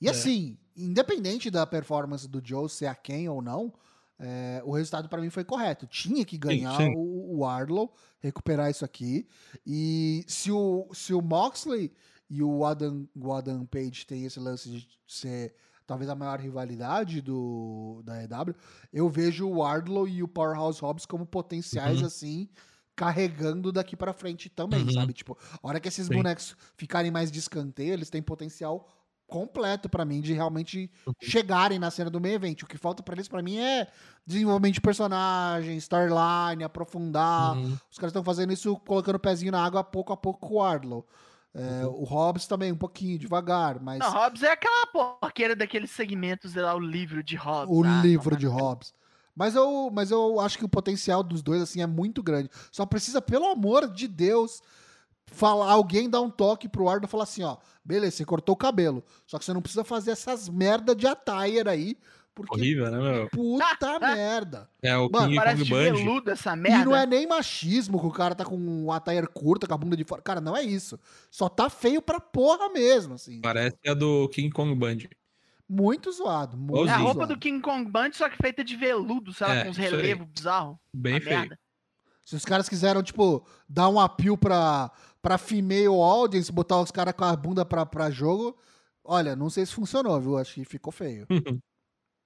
E É. assim, independente da performance do Joe ser a quem ou não, é, o resultado pra mim foi correto. Tinha que ganhar sim. O, o Arlow, recuperar isso aqui. E se o, se o Moxley e o Adam, o Adam Page têm esse lance de ser talvez a maior rivalidade do, da EW, eu vejo o Wardlow e o Powerhouse Hobbs como potenciais, Uhum. assim, carregando daqui pra frente também, Uhum. sabe? Tipo, a hora que esses Sim. bonecos ficarem mais de escanteio, eles têm potencial completo pra mim de realmente chegarem na cena do meio evento. O que falta pra eles, pra mim, é desenvolvimento de personagem, storyline, aprofundar. Uhum. Os caras estão fazendo isso colocando o pezinho na água pouco a pouco com o Arlow. É, O Hobbs também, um pouquinho, devagar, mas Não, Hobbs é aquela porqueira daqueles segmentos lá, o livro de Hobbs. o ah, livro não, de Hobbs. Mas eu, mas eu acho que o potencial dos dois assim é muito grande. Só precisa, pelo amor de Deus, falar, alguém dar um toque pro Ardo e falar assim, ó, beleza, você cortou o cabelo. Só que você não precisa fazer essas merda de attire aí, Porque Horrível, né, meu? puta merda. É o Mano, King Parece Kong de Band. veludo essa E merda. não é nem machismo que o cara tá com um attire curta, com a bunda de fora. Cara, não é isso. Só tá feio pra porra mesmo, assim. Parece a do King Kong Band. Muito zoado. Muito É a roupa zoado. do King Kong Band, só que feita de veludo, sei lá, É, com uns relevos bizarros. Bem feio. merda. Se os caras quiseram, tipo, dar um appeal pra, pra female audience, botar os caras com a bunda pra, pra jogo, olha, não sei se funcionou, viu? Acho que ficou feio.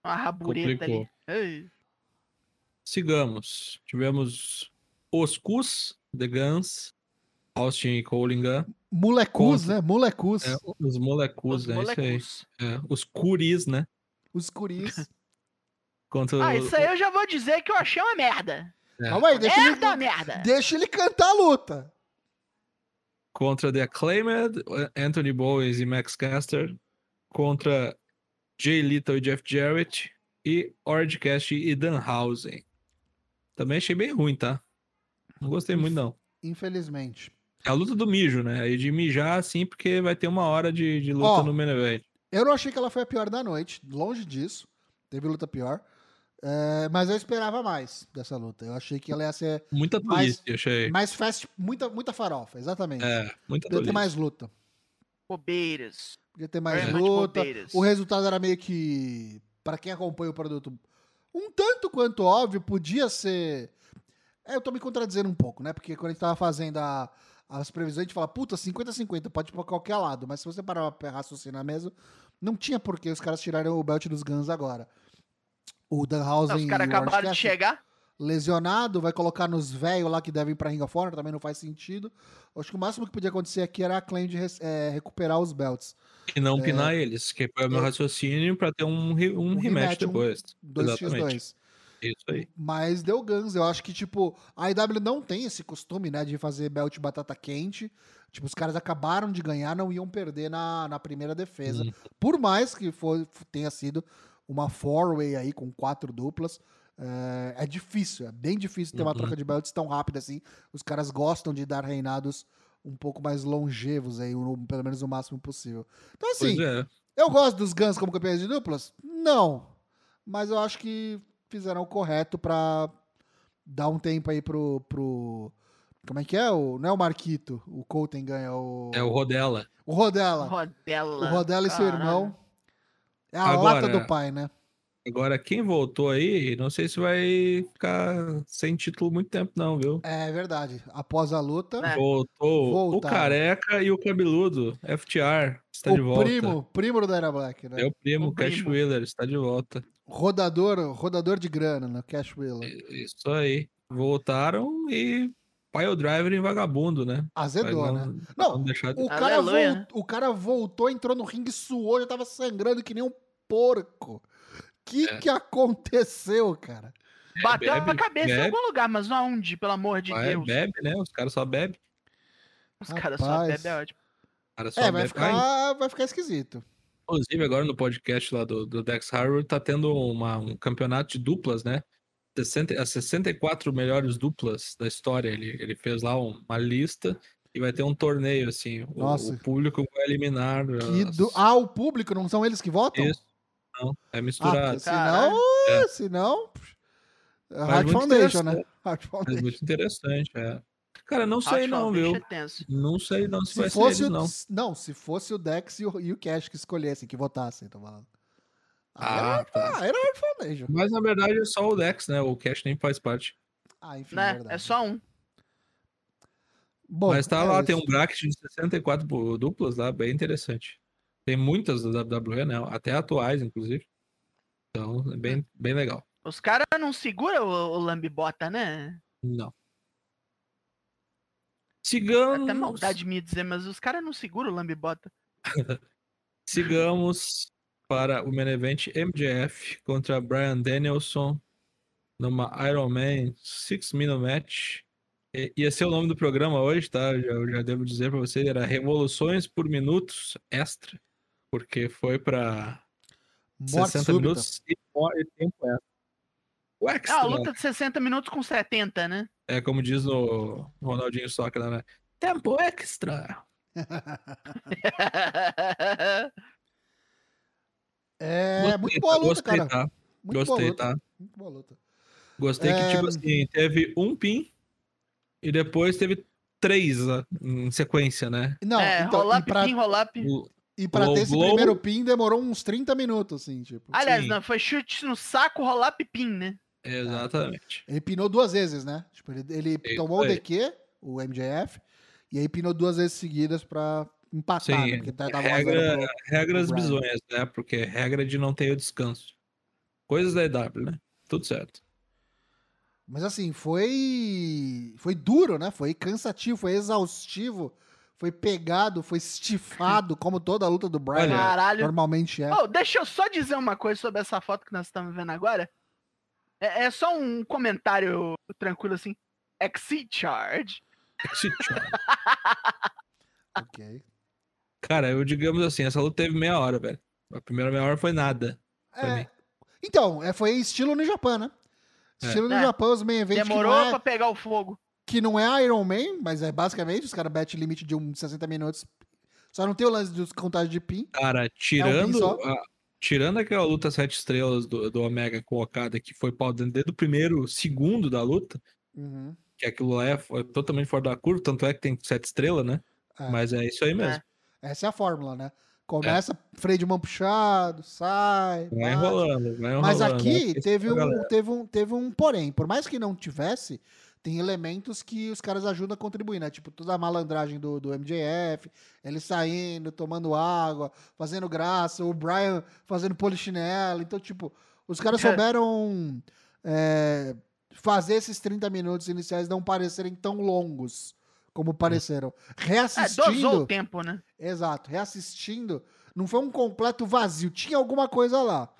Uma rabureta Complicou. ali. Ei. Sigamos. Tivemos os Cus, The Guns, Austin e Colingan. Molecus, Contra- né? Molecus. É, os molecus, Os né? Isso aí. molecus. É, os curis, né? Os curis. Contra Ah, o- isso aí eu já vou dizer que eu achei uma merda. é, Calma aí, deixa Merda, ele, merda. deixa ele cantar a luta. contra The Acclaimed, Anthony Bowes e Max Caster. Contra Jay Little e Jeff Jarrett. E Ordcast e Danhausen. Também achei bem ruim, tá? Não gostei muito, não. Infelizmente. É a luta do mijo, né? Aí de mijar, assim, porque vai ter uma hora de, de luta Ó, no main event. Eu não achei que ela foi a pior da noite, longe disso. Teve luta pior. É, mas eu esperava mais dessa luta. Eu achei que ela ia ser Muita twist, achei. mais fast, muita, muita farofa, exatamente. É, muita twist. mais luta. Bobeiras. Podia ter mais Very much luta. O resultado era meio que, Pra quem acompanha o produto, um tanto quanto óbvio, podia ser. É, eu tô me contradizendo um pouco, né? Porque quando a gente tava fazendo a- as previsões, a gente fala, puta, 50-50, pode ir pra qualquer lado. Mas se você parar pra raciocinar mesmo, não tinha por que os caras tirarem o belt dos Guns agora. O Danhausen Não, os caras acabaram de chegar. Lesionado, vai colocar nos velhos lá que devem ir pra Ring of Honor, também não faz sentido. Acho que o máximo que podia acontecer aqui era a claim de é, recuperar os belts. E não pinar eles, que foi o meu É. raciocínio pra ter um, um, Um rematch rematch, um depois. 2x2. Exatamente. Isso aí. Mas deu Guns. Eu acho que, tipo, a IW não tem esse costume, né, de fazer belt batata quente. Tipo, os caras acabaram de ganhar, não iam perder na, na primeira defesa. Hum. Por mais que for, tenha sido uma four-way aí com quatro duplas. É, é difícil, é bem difícil ter uma Uhum. troca de belts tão rápida assim. Os caras gostam de dar reinados um pouco mais longevos aí, o- pelo menos o máximo possível. Então, assim, é. eu gosto dos Guns como campeões de duplas? Não. Mas eu acho que fizeram o correto pra dar um tempo aí pro. pro como é que é? O, não é o Marquito, o Colton ganha. O, É o Rodella. o Rodella. Rodela. O Rodella e seu irmão. É a Agora- lata do pai, né? Agora, quem voltou aí, não sei se vai ficar sem título muito tempo, não, viu? É verdade. Após a luta, É. Voltou Voltaram. o careca e o cabeludo. FTR está o de volta. primo, primo do Dana Black, né? É o primo, O Cash primo. Wheeler, está de volta. Rodador, rodador de grana, né? Cash Wheeler. Isso aí. Voltaram e Pile Driver em vagabundo, né? Azedou, Mas né? Não, deixar de... O cara, Aleluia, né? o cara voltou, entrou no ringue, suou, já tava sangrando que nem um porco. Que É. que aconteceu, cara? Bateu bebe, a cabeça em bebe. algum lugar, mas não aonde, pelo amor de Vai, Deus. bebe, né? Os caras só bebem. Os caras só bebem, é ótimo. É, vai bebem. Ah, ficar, vai ficar esquisito. Inclusive, agora no podcast lá do, do Dex Harwood, tá tendo uma- um campeonato de duplas, né? 60, as 64 melhores duplas da história. Ele, ele fez lá um- uma lista e vai ter um torneio, assim. O, Nossa. o público vai eliminar. As- do... Ah, o público, não são eles que votam? Isso. Não, é Ah, misturado. porque senão, É. senão... é Hard muito Foundation, né? É Foundation. muito interessante, é. Cara, não sei não, viu? Não sei não se, Se vai fosse ser o... não. não. se fosse o Dex e o, e o Cash que escolhessem, que votassem, tô falando. Ah, era, tá. ah, era Hard Foundation. Mas na verdade é só o Dex, né? O Cash nem faz parte. Ah, enfim, Né? É só um. Bom, Mas tá é lá, isso. tem um bracket de 64 bu- duplas lá, bem interessante. Tem muitas da WWE, né? Até atuais, inclusive. Então, é bem, bem legal. Os caras não seguram o, o lambibota, né? Não. Sigamos, até maldade de me dizer, mas os caras não seguram o lambibota. sigamos para o main event MJF contra Brian Danielson numa Iron Man 6 Minute Match. E- Ia ser o nome do programa hoje, tá? Eu já, eu já devo dizer pra você, era Revoluções por Minutos Extra, porque foi pra Morte 60 súbita. minutos e e tempo extra. O É extra, uma luta de 60 minutos com 70, né? é como diz no Ronaldinho Soccer, né? Tempo extra. É Gostei, muito boa a luta, gostei, cara. tá? Muito Gostei, boa luta. tá? Muito boa luta. Gostei É, que, tipo assim, teve um pin e depois teve três ó, em sequência, né? Não, é, então, roll e up, pra, pin. O- e pra ter esse blow. primeiro pin demorou uns 30 minutos, assim, tipo. Aliás, sim. não, foi chute no saco, roll up, pin, né? Exatamente. Ele pinou duas vezes, né? Tipo, ele, ele tomou o aí. DQ, o MJF, e aí pinou duas vezes seguidas pra empatar, Sim, né? Porque tá- tava 1 a 0 regra, pro- regras pro bizonhas, né? Porque é regra de não ter o descanso. Coisas da EW, né? Tudo certo. Mas assim, foi. Foi duro, né? Foi cansativo, foi exaustivo, foi pegado, foi estifado, como toda a luta do Brian Caralho. normalmente é. Oh, deixa eu só dizer uma coisa sobre essa foto que nós estamos vendo agora. É, é só um comentário tranquilo assim. Exit charge. Exit charge. Ok. Cara, eu digamos assim, essa luta teve meia hora, velho. A primeira meia hora foi nada. É, então, é, foi estilo no Japão, né? É. Estilo no É. Japão, os main events Demorou é, pra pegar o fogo. Que não é Iron Man, mas é basicamente, os caras betem limite de uns 60 minutos. Só não tem o lance dos contagens de pin. Cara, É um tirando, a- tirando aquela luta sete estrelas do, do Omega Okada, que foi pau dentro desde o primeiro segundo da luta, Uhum. que aquilo lá é foi totalmente fora da curva, tanto é que tem sete estrelas, né? É. Mas é isso aí mesmo. Essa é a fórmula, né? Começa freio de mão puxado, sai. Vai bate. enrolando, vai enrolando. Mas aqui teve é a um, teve, um, teve um porém. Por mais que não tivesse, tem elementos que os caras ajudam a contribuir, né? Tipo, toda a malandragem do, do MJF, ele saindo, tomando água, fazendo graça, o Brian fazendo polichinelo. Então, tipo, os caras souberam é, fazer esses 30 minutos iniciais não parecerem tão longos como pareceram. É, Reassistindo. dosou o tempo, né? Exato, reassistindo, não foi um completo vazio, tinha alguma coisa lá.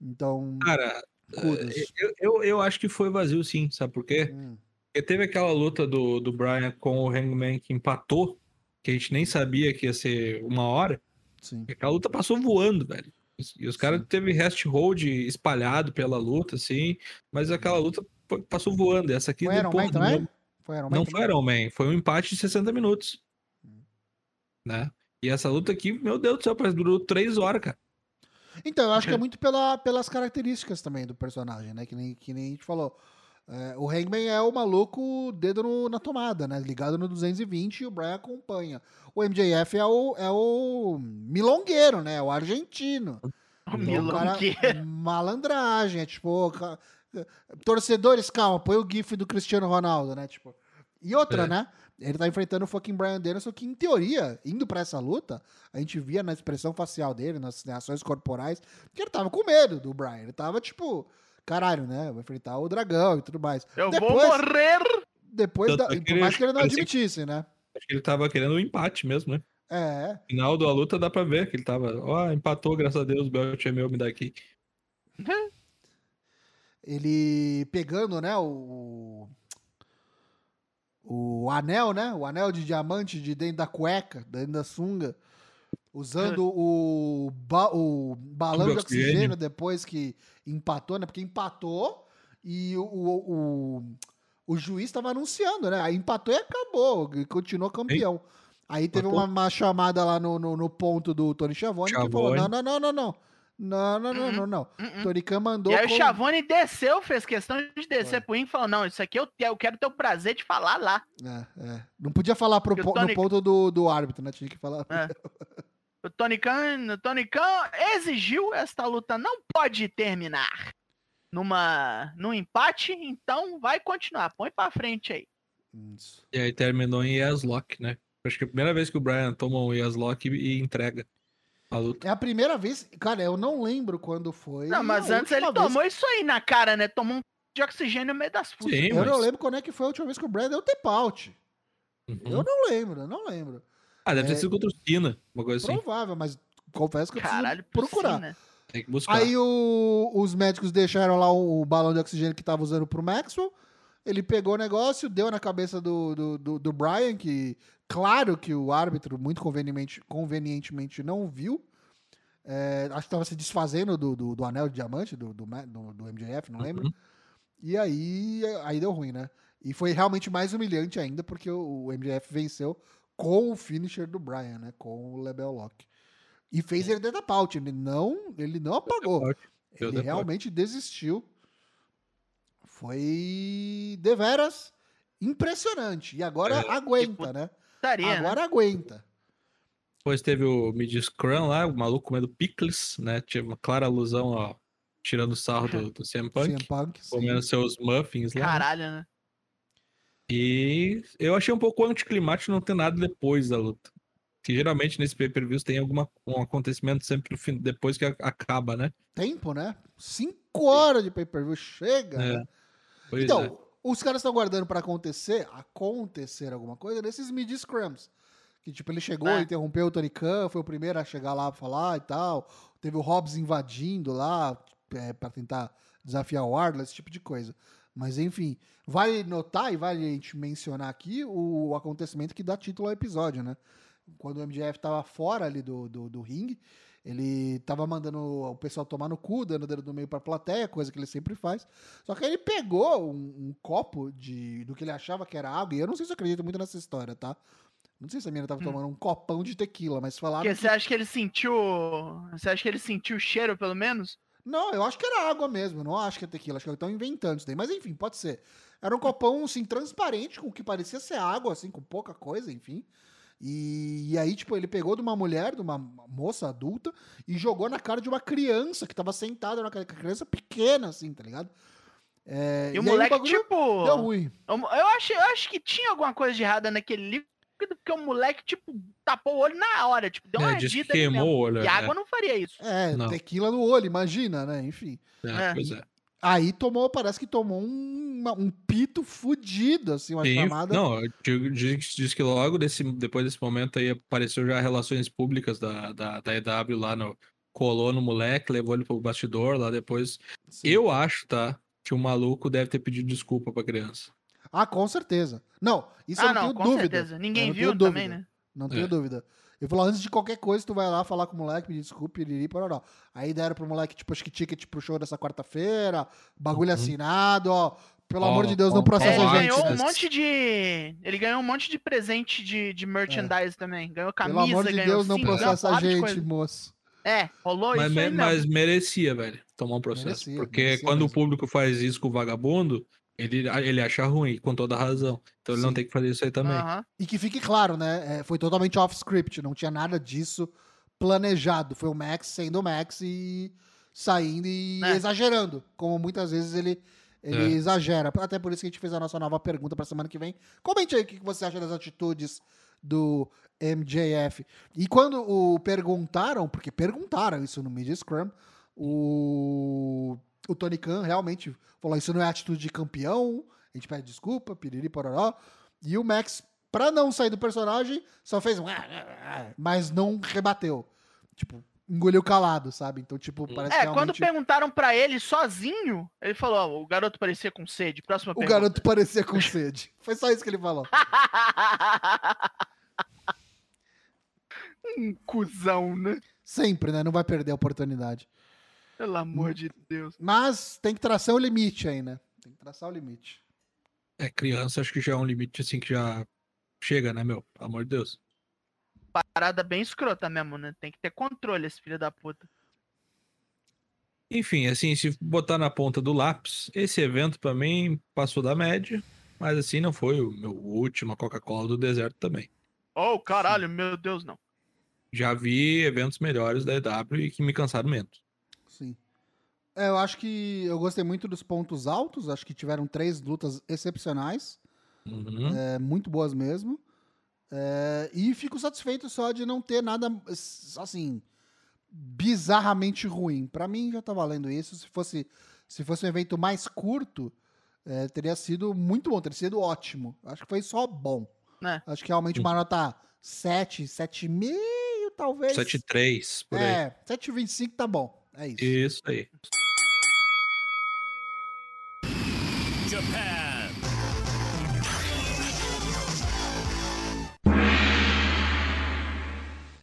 Então, Cara, kudos. eu, eu, eu acho que foi vazio sim, sabe por quê? Hum, Porque teve aquela luta do, do Brian com o Hangman que empatou, que a gente nem sabia que ia ser uma hora. sim. E aquela luta passou voando, velho. E os caras teve rest hold espalhado pela luta, assim, mas aquela luta passou voando. Essa aqui Foi Iron depois, Man também? Foi Iron Man não também? foi Iron Man, foi um empate de 60 minutos. Hum. Né? E essa luta aqui, meu Deus do céu, parece que durou 3 horas, cara. Então, eu acho que é muito pela, pelas características também do personagem, né? Que nem, que nem a gente falou. É, o Hangman é o maluco dedo no- na tomada, né? Ligado no 220 e o Brian acompanha. O MJF é o, é o milongueiro, né? O argentino. O É cara que... malandragem, é tipo. ca- Torcedores, calma, põe o GIF do Cristiano Ronaldo, né? Tipo. E outra, É. né? Ele tá enfrentando o fucking Brian Danielson, que em teoria, indo pra essa luta, a gente via na expressão facial dele, nas reações corporais, que ele tava com medo do Brian. Ele tava tipo, caralho, né? Vou enfrentar o dragão e tudo mais. Eu vou depois, morrer! depois da, que por ele mais que ele não admitisse, né? Acho que ele tava querendo um empate mesmo, né? É. No final da luta dá pra ver que ele tava, ó, empatou, graças a Deus, o belt é meu, me dá aqui. ele pegando, né, o o anel, né, o anel de diamante de dentro da cueca, dentro da sunga, usando é. o, ba o balão de oxigênio depois que empatou, né? Porque empatou e o, o, o, o juiz estava anunciando, né? Aí empatou e acabou, continuou campeão. Aí teve uma, uma, chamada lá no, no, no, ponto do Tony Schiavone, Chavone. que falou: não, não, não, não, não. Não, não, não, uhum, não, não. Uh. Tony Khan mandou. E aí com... o Chavone desceu, fez questão de descer Foi. pro Inc e falou: não, isso aqui eu, eu quero ter o prazer de falar lá. É, é. Não podia falar pro, Tony... no ponto do, do árbitro, né? Tinha que falar. É. O Tony Khan, o Tony Khan exigiu esta luta não pode terminar numa num empate, então vai continuar. Põe pra frente aí. Isso. E aí terminou em Yaslock, né? Acho que é a primeira vez que o Brian toma um Yaslock e, e entrega a luta. É a primeira vez. Cara, eu não lembro quando foi. Não, mas antes ele vez. tomou isso aí na cara, né? Tomou um de oxigênio no meio das fuças. Sim, Eu mas... não lembro quando é que foi a última vez que o Brad deu tap out. Uhum. Eu não lembro, eu não lembro. Ah, deve É. ter sido contra o Cena, uma coisa assim. Provável, mas confesso que eu Caralho, preciso procurar. né? Tem que buscar. Aí o- os médicos deixaram lá o, o balão de oxigênio que tava usando pro Maxwell. Ele pegou o negócio, deu na cabeça do, do, do, do Brian, que claro que o árbitro, muito convenientemente, convenientemente não viu. É, acho que tava se desfazendo do, do, do anel de diamante, do, do, do MJF, não lembro. Uhum. E aí, aí deu ruim, né? E foi realmente mais humilhante ainda, porque o, o MJF venceu com o finisher do Brian, né? Com o Lebel Lock. E fez ele dar paute, ele não, ele não apagou. Ele realmente desistiu. Foi deveras impressionante. E agora É, aguenta, né? Estaria, né? Agora aguenta. Depois teve o Mid Scrum lá, o maluco comendo pickles, né? Tinha uma clara alusão, ó, tirando sarro do, do CM Punk, CM Punk, sim. comendo seus muffins lá. né? Caralho, né? E eu achei um pouco anticlimático não ter nada depois da luta. Que geralmente nesse pay-per-views tem alguma, um acontecimento sempre no fim, depois que a- acaba, né? Tempo, né? Cinco horas de pay-per-view. Chega. É. né? Então, é. os caras estão guardando pra acontecer, acontecer alguma coisa nesses mid scrums. Que tipo, ele chegou, É. interrompeu o Tony Khan, foi o primeiro a chegar lá pra falar e tal. Teve o Hobbs invadindo lá é, para tentar desafiar o Wardlow, esse tipo de coisa. Mas enfim, vale notar e vale a gente mencionar aqui o acontecimento que dá título ao episódio, né? Quando o MJF tava fora ali do, do, do ringue, ele tava mandando o pessoal tomar no cu, dando dedo no meio pra plateia, coisa que ele sempre faz. Só que aí ele pegou um, um copo de, do que ele achava que era água, e eu não sei se eu acredito muito nessa história, tá? Não sei se a menina tava Hum. tomando um copão de tequila, mas falaram Porque que... você acha que ele sentiu. Você acha que ele sentiu o cheiro, pelo menos? Não, eu acho que era água mesmo, eu não acho que é tequila, acho que estão inventando isso daí. Mas enfim, pode ser. Era um copão, assim, transparente, com o que parecia ser água, assim, com pouca coisa, enfim. E, e aí, tipo, ele pegou de uma mulher, de uma moça adulta, e jogou na cara de uma criança que tava sentada na cara, criança pequena, assim, tá ligado? É, E o aí moleque, bagulho tipo. Deu ruim. Eu acho, eu acho que tinha alguma coisa de errada naquele líquido, porque o moleque, tipo, tapou o olho na hora, tipo, deu uma É, diz que ardida ali queimou o olho. E é. água não faria isso. É, Não. tequila no olho, imagina, né? Enfim. É, É. Pois é. Aí tomou, parece que tomou um, uma- um pito fudido, assim, uma Sim, chamada. não, diz, diz- diz que logo desse, depois desse momento aí apareceu já relações públicas da, da, da EW lá no. Colou no moleque, levou ele pro bastidor lá depois. Sim. Eu acho, tá? Que o maluco deve ter pedido desculpa pra criança. Ah, com certeza. Não, isso eu ah, não, não, tenho com dúvida. certeza. Ninguém Eu viu tenho também, dúvida. né? Não tenho É. dúvida. Ele falou, antes de qualquer coisa, tu vai lá falar com o moleque, pedir desculpa, piriri, pororó. Aí deram pro moleque, tipo, acho que ticket pro show dessa quarta-feira, bagulho Uhum. assinado, ó. Pelo Ó, amor de Deus, ó, não É, processa ele a gente. ganhou um monte de. Ele ganhou um monte de presente de, de merchandise também. Ganhou camisa, Pelo amor de ganhou Deus, não processa a gente, moço. É, rolou Mas, isso aí me- mas merecia, velho, tomar um processo. Merecia, porque merecia quando mesmo. o público faz isso com o vagabundo, ele, ele acha ruim, com toda razão. Então ele não Sim. tem que fazer isso aí também. E que fique claro, né? é, foi totalmente off-script, não tinha nada disso planejado. Foi o Max sendo o Max e saindo e É. exagerando, como muitas vezes ele, ele É. exagera. Até por isso que a gente fez a nossa nova pergunta pra semana que vem. Comente aí o que que você acha das atitudes do MJF. E quando o perguntaram, porque perguntaram isso no Media Scrum, o, o Tony Khan realmente falou: Isso não é atitude de campeão, a gente pede desculpa, piriri, pororó. E o Max, pra não sair do personagem, só fez um. Mas não rebateu. Tipo, engoliu calado, sabe? Então, tipo, parece É, que quando realmente perguntaram pra ele sozinho, ele falou: ó, o garoto parecia com sede. Próxima o pergunta. garoto parecia com sede. Foi só isso que ele falou. um cuzão, né? Sempre, né? Não vai perder a oportunidade. Pelo amor de Deus. Mas tem que traçar o limite aí, né? Tem que traçar o limite. É, criança, acho que já é um limite assim que já chega, né, meu? Pelo amor de Deus. Parada bem escrota mesmo, né? Tem que ter controle, esse filho da puta. Enfim, assim, se botar na ponta do lápis, esse evento pra mim passou da média, mas assim não foi o meu último a Coca-Cola do deserto também. Oh, caralho, meu Deus, não. Já vi eventos melhores da EW e que me cansaram menos. É, eu acho que eu gostei muito dos pontos altos. Acho que tiveram três lutas excepcionais. Uhum. é, muito boas mesmo. É, e fico satisfeito só de não ter nada, assim, bizarramente ruim. Pra mim já tá valendo isso. Se fosse, se fosse um evento mais curto, é, teria sido muito bom, teria sido ótimo. Acho que foi só bom. É. Acho que realmente uma nota 7, 7,5 talvez. 7-3, por aí. É, 7,25 tá bom. É isso. Isso aí.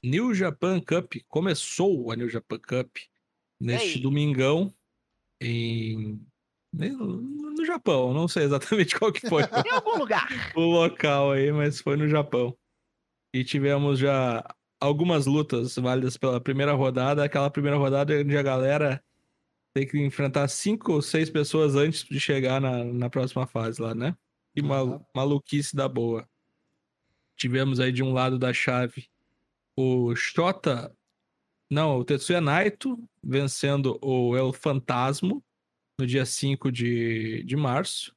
New Japan Cup começou a New Japan Cup neste Ei. domingão em no no Japão, não sei exatamente qual que foi Em algum lugar. o local aí, mas foi no Japão. E tivemos já algumas lutas válidas pela primeira rodada, aquela primeira rodada onde a galera tem que enfrentar cinco ou seis pessoas antes de chegar na, na próxima fase lá, né? Que Aham. maluquice da boa. Tivemos aí de um lado da chave o Shota. Não, o Tetsuya Naito vencendo o El Fantasmo no dia 5 de, de março.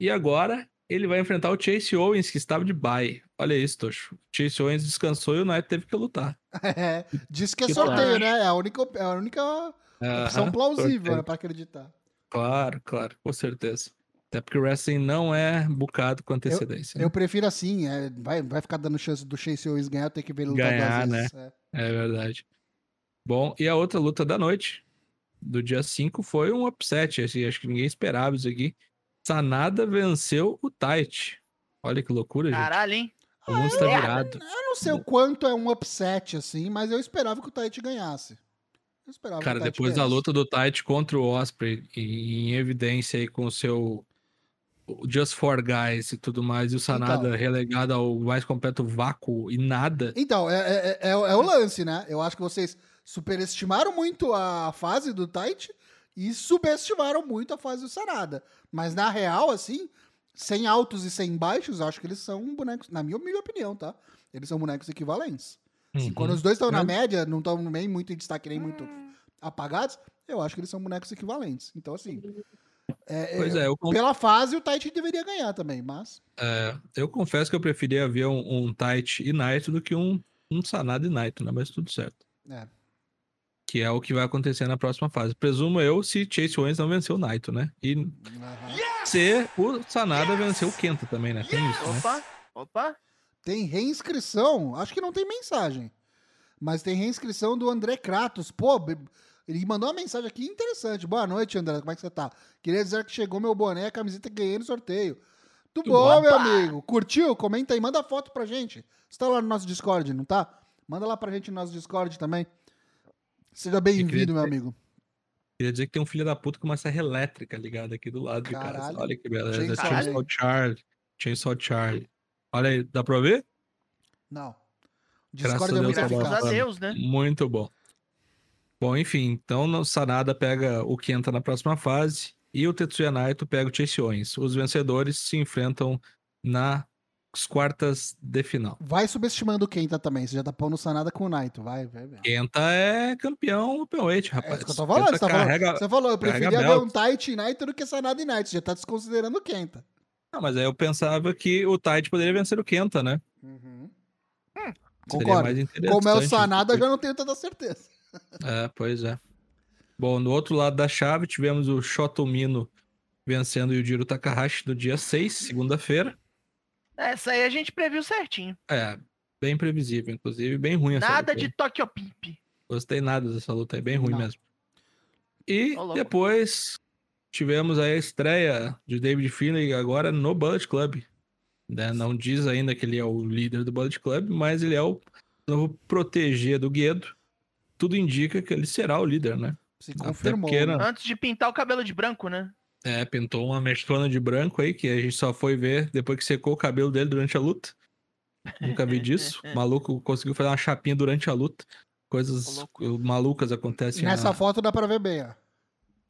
E agora ele vai enfrentar o Chase Owens, que estava de bye. Olha isso, Tocho. O Chase Owens descansou e o Naito teve que lutar. É, diz que é Que sorteio, né? É a única, é a única opção Aham, plausível, sorteio. né, pra acreditar. Claro, claro, com certeza. Até porque o wrestling não é bucado com antecedência. né? Eu prefiro assim, é, vai, vai ficar dando chance do Chase Owens ganhar, eu tenho que ver ele lutar Ganhar, duas vezes. É. É verdade. Bom, e a outra luta da noite, do dia 5, foi um upset. Assim, acho que ninguém esperava isso aqui. Sanada venceu o Tite. Olha que loucura, gente. Caralho, hein? O mundo está é. virado. Eu não sei o quanto é um upset, assim, mas eu esperava que o Tite ganhasse. Eu esperava Cara, que o Tite depois da ganhasse. luta do Tite contra o Osprey, em evidência aí com o seu Just for Guys e tudo mais, e o Sanada Então. relegado ao mais completo vácuo e nada. Então, é, é, é, é o lance, né? Eu acho que vocês superestimaram muito a fase do Tite e subestimaram muito a fase do Sanada. Mas na real, assim, sem altos e sem baixos, eu acho que eles são bonecos, na minha humilde opinião, tá? Eles são bonecos equivalentes. Assim, Uhum. Quando os dois estão na média, não estão nem muito em destaque, nem muito apagados, eu acho que eles são bonecos equivalentes. Então, assim. É- Pois é, é, eu, con- Pela fase, o Tite deveria ganhar também, mas. é, eu confesso que eu preferia ver um, um Tite e Naito do que um, um Sanada e Naito, né? Mas tudo certo. É. Que é o que vai acontecer na próxima fase. Presumo eu se Chase Owens não venceu o Naito, né? E aham. se o Sanada venceu o Kenta também, né? Tem isso, né? Opa, opa. Tem reinscrição, acho que não tem mensagem. Mas tem reinscrição do André Kratos. Pô, ele mandou uma mensagem aqui interessante. Boa noite, André. Como é que você tá? Queria dizer que chegou meu boné, a camiseta que ganhei no sorteio. Muito bom, meu Opa! amigo. Curtiu? Comenta aí, manda foto pra gente. Você tá lá no nosso Discord, não tá? Manda lá pra gente no nosso Discord também. Seja bem-vindo, meu amigo. Queria dizer que tem um filho da puta com uma serra elétrica ligada aqui do lado de casa. Caralho. Olha que beleza. Chainsaw Chainsaw Charlie. Chainsaw Charlie. Olha aí, dá pra ver? Não. Graças Discord a é Deus muito tá Graças a bom. Deus, né? Muito bom. Bom, enfim, então o Sanada pega o Kenta na próxima fase e o Tetsuya Naito pega o Chase Owens. Os vencedores se enfrentam nas quartas de final. Vai subestimando o Kenta também. Você já tá pondo Sanada com o Naito. Vai, vai, vai. Kenta é campeão openweight, É rapaz. isso que eu tô falando. Kenta Você, tá falando. carrega- você falou, eu preferia ver um Tite e Naito do que Sanada e Naito. Você já tá desconsiderando o Kenta. Não, mas aí eu pensava que o Tite poderia vencer o Kenta, né? Uhum. Seria Concordo. Como é o. Sanada, eu já não tenho tanta certeza. É, pois é. Bom, no outro lado da chave tivemos o Shotomino vencendo o Yujiro Takahashi no dia 6, segunda-feira. Essa aí a gente previu certinho. É, bem previsível, inclusive, bem ruim essa Nada de. Tokyo Pimp. Gostei nada dessa luta aí, bem ruim Não. mesmo. E louco. depois tivemos a estreia de David Finlay agora no Bullet Club. né? Não diz ainda que ele é o líder do Bullet Club, mas ele é o novo proteger do Guedo. Tudo indica que ele será o líder, né? Se confirmou. porque, né? Antes de pintar o cabelo de branco, né? É, pintou uma mechona de branco aí, que a gente só foi ver depois que secou o cabelo dele durante a luta. Nunca vi disso. O maluco conseguiu fazer uma chapinha durante a luta. Coisas malucas acontecem Nessa na... foto dá pra ver bem, ó.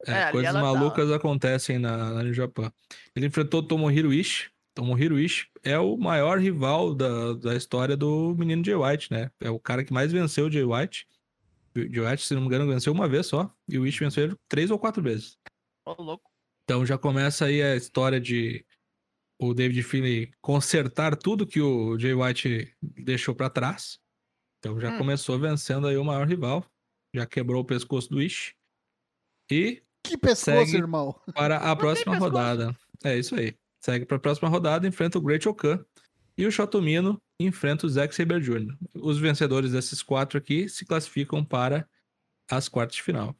É, É, coisas tá- malucas acontecem na, na New Japan. Ele enfrentou Tomohiro Ishii. Tomohiro Ishii é o maior rival da, da história do menino Jay White, né? É o cara que mais venceu o Jay White. White, se não me engano, venceu uma vez só. E o Ishii venceu ele três ou quatro vezes. Ô, louco. Então já começa aí a história de o David Finlay consertar tudo que o Jay White deixou pra trás. Então já Hum. começou vencendo aí o maior rival. Já quebrou o pescoço do Ishi. E Que pescoço, Segue. irmão. para a próxima pescoço. rodada. É isso aí. Segue para a próxima rodada, enfrenta o Great Okan. E o Shotomino enfrenta o Zack Saber Jr. Os vencedores desses quatro aqui se classificam para as quartas de final.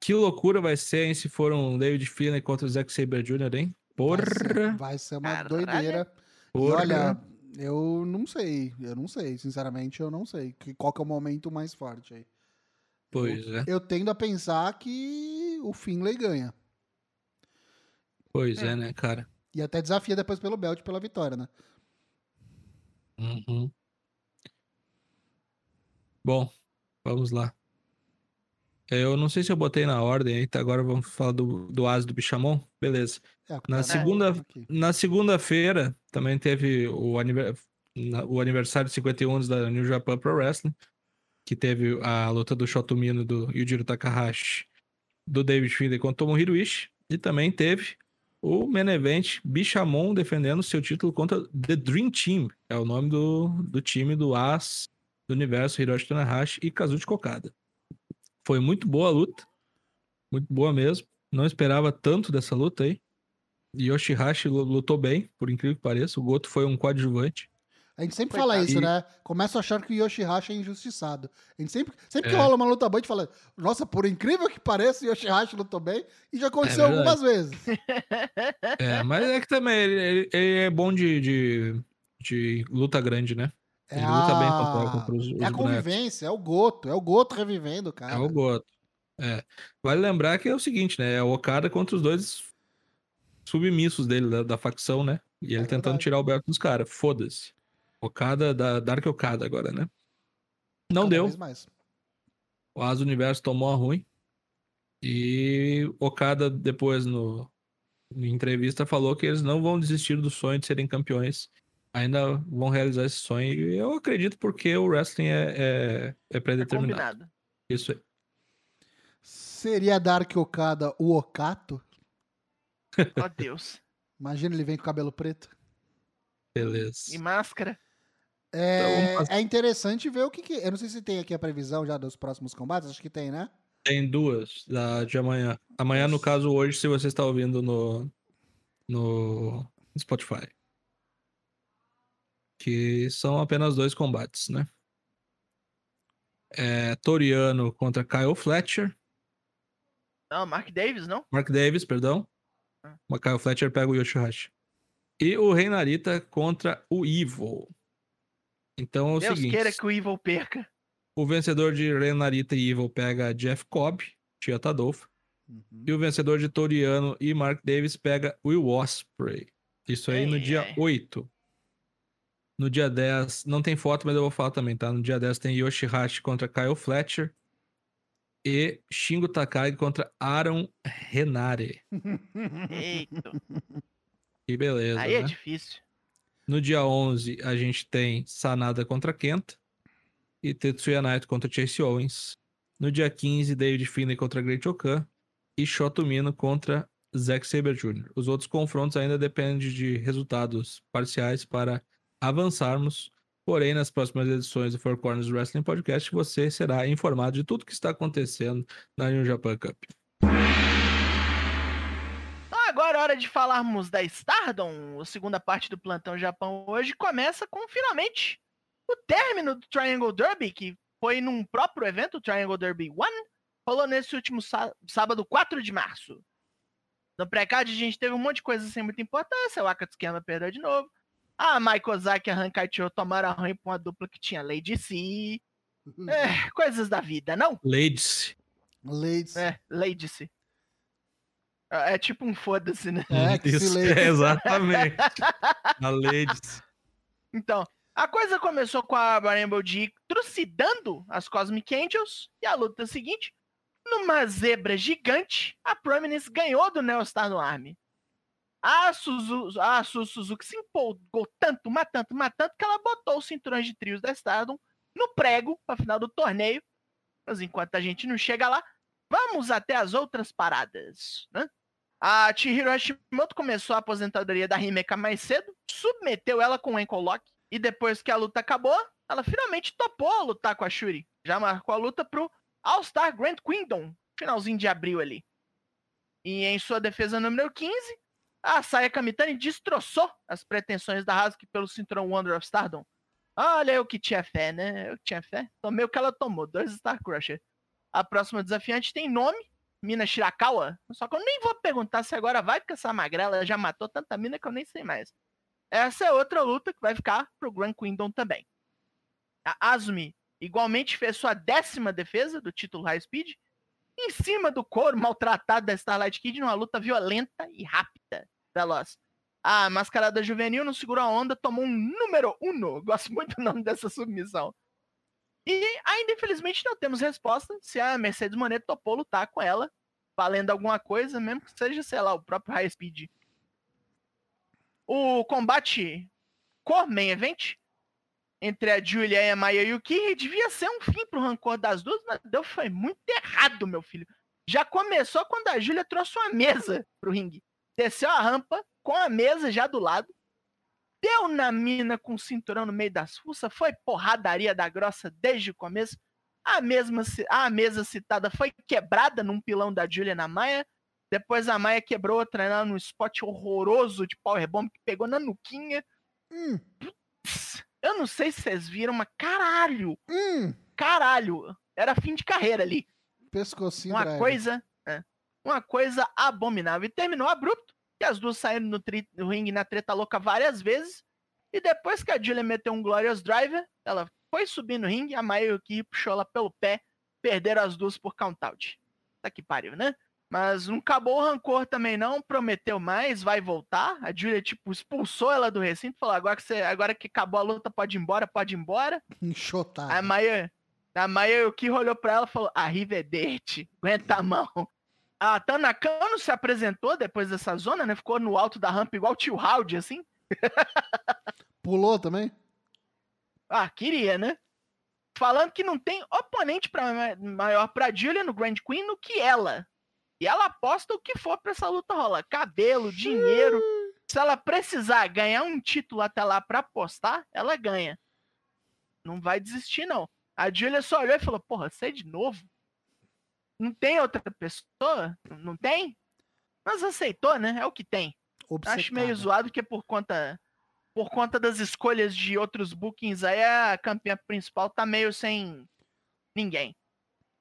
Que loucura vai ser, hein, se for um David Finlay contra o Zack Saber Jr., hein? Vai ser, Porra! vai ser uma Caralho. doideira. E Porra. olha, eu não sei. Eu não sei. Sinceramente, eu não sei. Que- Qual que é o momento mais forte aí? Pois é, Eu tendo a pensar que o Finlay ganha. pois É. é, né, cara? E até desafia depois pelo belt pela vitória, né? Uhum. Bom, vamos lá. Eu não sei se eu botei na ordem aí, tá? Agora vamos falar do, do As do Bichamon. Beleza. É, Na tá segunda- aqui. Na segunda-feira também teve o, aniver- o aniversário de 51 anos da New Japan Pro Wrestling, que teve a luta do Shotomino e do Yujiro Takahashi, do David Finlay contra Tomohiro Ishii, e também teve o main event Bichamon defendendo seu título contra The Dream Team, é o nome do, do time do As do universo Hiroshi Tanahashi e Kazuchi Kokada. Foi muito boa a luta, muito boa mesmo. Não esperava tanto dessa luta aí. Yoshihashi lu- lutou bem, por incrível que pareça. O Goto foi um coadjuvante. A gente sempre Coitado. fala isso, E- né? Começa a achar que o Yoshihashi é injustiçado. A gente sempre, sempre que É. rola uma luta boa, a gente fala, nossa, por incrível que pareça, o Yoshihashi lutou bem. E já aconteceu É algumas vezes. É, mas é que também ele, ele- ele é bom de, de, de luta grande, né? É Ele luta bem contra, contra os, os É a bonecos. convivência, é o Goto. É o Goto revivendo, cara. É o Goto. É. Vale lembrar que é o seguinte, né? É o Okada contra os dois submissos dele, da, da facção, né? E ele É tentando verdade. tirar o Beto dos caras. Foda-se. Okada da Dark Okada agora, né? Não Cada deu. mais. O Asa Universo tomou a ruim. E Okada, depois, no, em entrevista, falou que eles não vão desistir do sonho de serem campeões. Ainda vão realizar esse sonho. E eu acredito porque o wrestling é, é, é É pré-determinado. combinado. Isso aí. Seria Dark Okada o Okato? Ó Deus. Imagina ele vem com o cabelo preto. Beleza. E máscara. É, Então, é interessante ver o que, que. Eu não sei se tem aqui a previsão já dos próximos combates. Acho que tem, né? Tem duas da, de amanhã. Amanhã, no caso, hoje, se você está ouvindo no, no Spotify. Que são apenas dois combates, né? É, Toriano contra Kyle Fletcher. Não, Mark Davis, não? Mark Davis, perdão. Ah. O Kyle Fletcher pega o Yoshihashi. E o Rei Narita contra o Evil. Então é o Deus seguinte: queira que o Evil perca. o vencedor de Rei Narita e Evil pega Jeff Cobb, Tia Tadolfo. Uhum. E o vencedor de Toriano e Mark Davis pega Will Ospreay. Isso aí no dia ai. 8. No dia 10, não tem foto, mas eu vou falar também, tá? No dia 10 tem Yoshihashi contra Kyle Fletcher. E Shingo Takagi contra Aaron Renare. Eita. Que beleza, Aí é né? difícil. No dia 11, a gente tem Sanada contra Kenta. E Tetsuya Naito contra Chase Owens. No dia 15, David Finlay contra Great Okan. E Shoto Mino contra Zack Saber Jr. Os outros confrontos ainda dependem de resultados parciais para avançarmos. Porém, nas próximas edições do Four Corners Wrestling Podcast, você será informado de tudo que está acontecendo na New Japan Cup. Hora de falarmos da Stardom. A segunda parte do Plantão Japão hoje começa com finalmente o término do Triangle Derby, que foi num próprio evento, o Triangle Derby One, rolou nesse último sá- sábado, 4 de março. No pré-card a gente teve um monte de coisa sem muita importância, o Akatsuki perdeu de novo. A Maiko Ozaki e a Hankaicho tomaram arranho pra uma dupla que tinha Lady C. É, coisas da vida, não? Ladies. Ladies. É, Lady C. É é tipo um foda-se, né? É, que Isso, é, exatamente. A Ladies. Então, a coisa começou com a Rainbow D trucidando as Cosmic Angels e a luta seguinte, numa zebra gigante, a Prominence ganhou do Neostar no Army. A, Suzu, a Su Suzuki se empolgou tanto, mas tanto, mas tanto, que ela botou os cinturões de trios da Stardom no prego para final do torneio. Mas enquanto a gente não chega lá, vamos até as outras paradas, né? A Chihiro Hashimoto começou a aposentadoria da Himeka mais cedo, submeteu ela com o ankle lock, e depois que a luta acabou, ela finalmente topou lutar com a Shuri. Já marcou a luta pro All-Star Grand Kingdom, finalzinho de abril ali. E em sua defesa número 15, a Saya Kamitani destroçou as pretensões da Hasuki pelo cinturão Wonder of Stardom. Olha, eu que tinha fé, né? Eu que tinha fé. Tomei o que ela tomou, dois Star Crusher. A próxima desafiante tem nome, Mina Shirakawa. Só que eu nem vou perguntar se agora vai, porque essa magrela já matou tanta mina que eu nem sei mais. Essa é outra luta que vai ficar pro Grand Kingdom também. A Azumi igualmente fez sua décima defesa do título High Speed, em cima do couro maltratado da Starlight Kid numa luta violenta e rápida, veloz. A mascarada juvenil não segurou a onda, tomou um número uno. Gosto muito do nome dessa submissão. E ainda, infelizmente, não temos resposta se a Mercedes Monet topou lutar com ela, valendo alguma coisa, mesmo que seja, sei lá, o próprio High Speed. O combate core main event entre a Julia e a Maya Yuki devia ser um fim pro rancor das duas, mas deu foi muito errado, meu filho. Já começou quando a Julia trouxe uma mesa pro ringue. Desceu a rampa com a mesa já do lado. Deu na mina com o cinturão no meio das fuças. Foi porradaria da grossa desde o começo. A, mesma, a mesa citada foi quebrada num pilão da Julia na Maia. Depois a Maia quebrou outra né, num spot horroroso de powerbomb que pegou na nuquinha. Hum, Putz, eu não sei se vocês viram, mas caralho, hum. caralho. Era fim de carreira ali. Pescocinho Uma driver. coisa, é, uma coisa abominável. E terminou abrupto, que as duas saíram no, tri- no ringue na treta louca várias vezes. E depois que a Julia meteu um Glorious Driver, ela foi subir no ringue, a Mayuki puxou ela pelo pé, perderam as duas por count-out. Tá que pariu, né? Mas não acabou o rancor também não, prometeu mais, vai voltar. A Julia, tipo, expulsou ela do recinto, falou, agora que, você, agora que acabou a luta, pode ir embora, pode ir embora. Enxotado. A Maia, a Maia o que olhou pra ela e falou: Arrivedete, aguenta a mão. A Tanakano se apresentou depois dessa zona, né? Ficou no alto da rampa igual o tio Howdy, assim. Pulou também? Ah, queria, né? Falando que não tem oponente pra, maior pra Julia no Grand Queen do que ela. E ela aposta o que for pra essa luta rola. Cabelo, dinheiro. Se ela precisar ganhar um título até lá pra apostar, ela ganha. Não vai desistir, não. A Julia só olhou e falou: Porra, você de novo? Não tem outra pessoa? Não tem? Mas aceitou, né? É o que tem. Acho meio Obcecada. zoado que é por conta por conta das escolhas de outros bookings aí a campeã principal tá meio sem ninguém.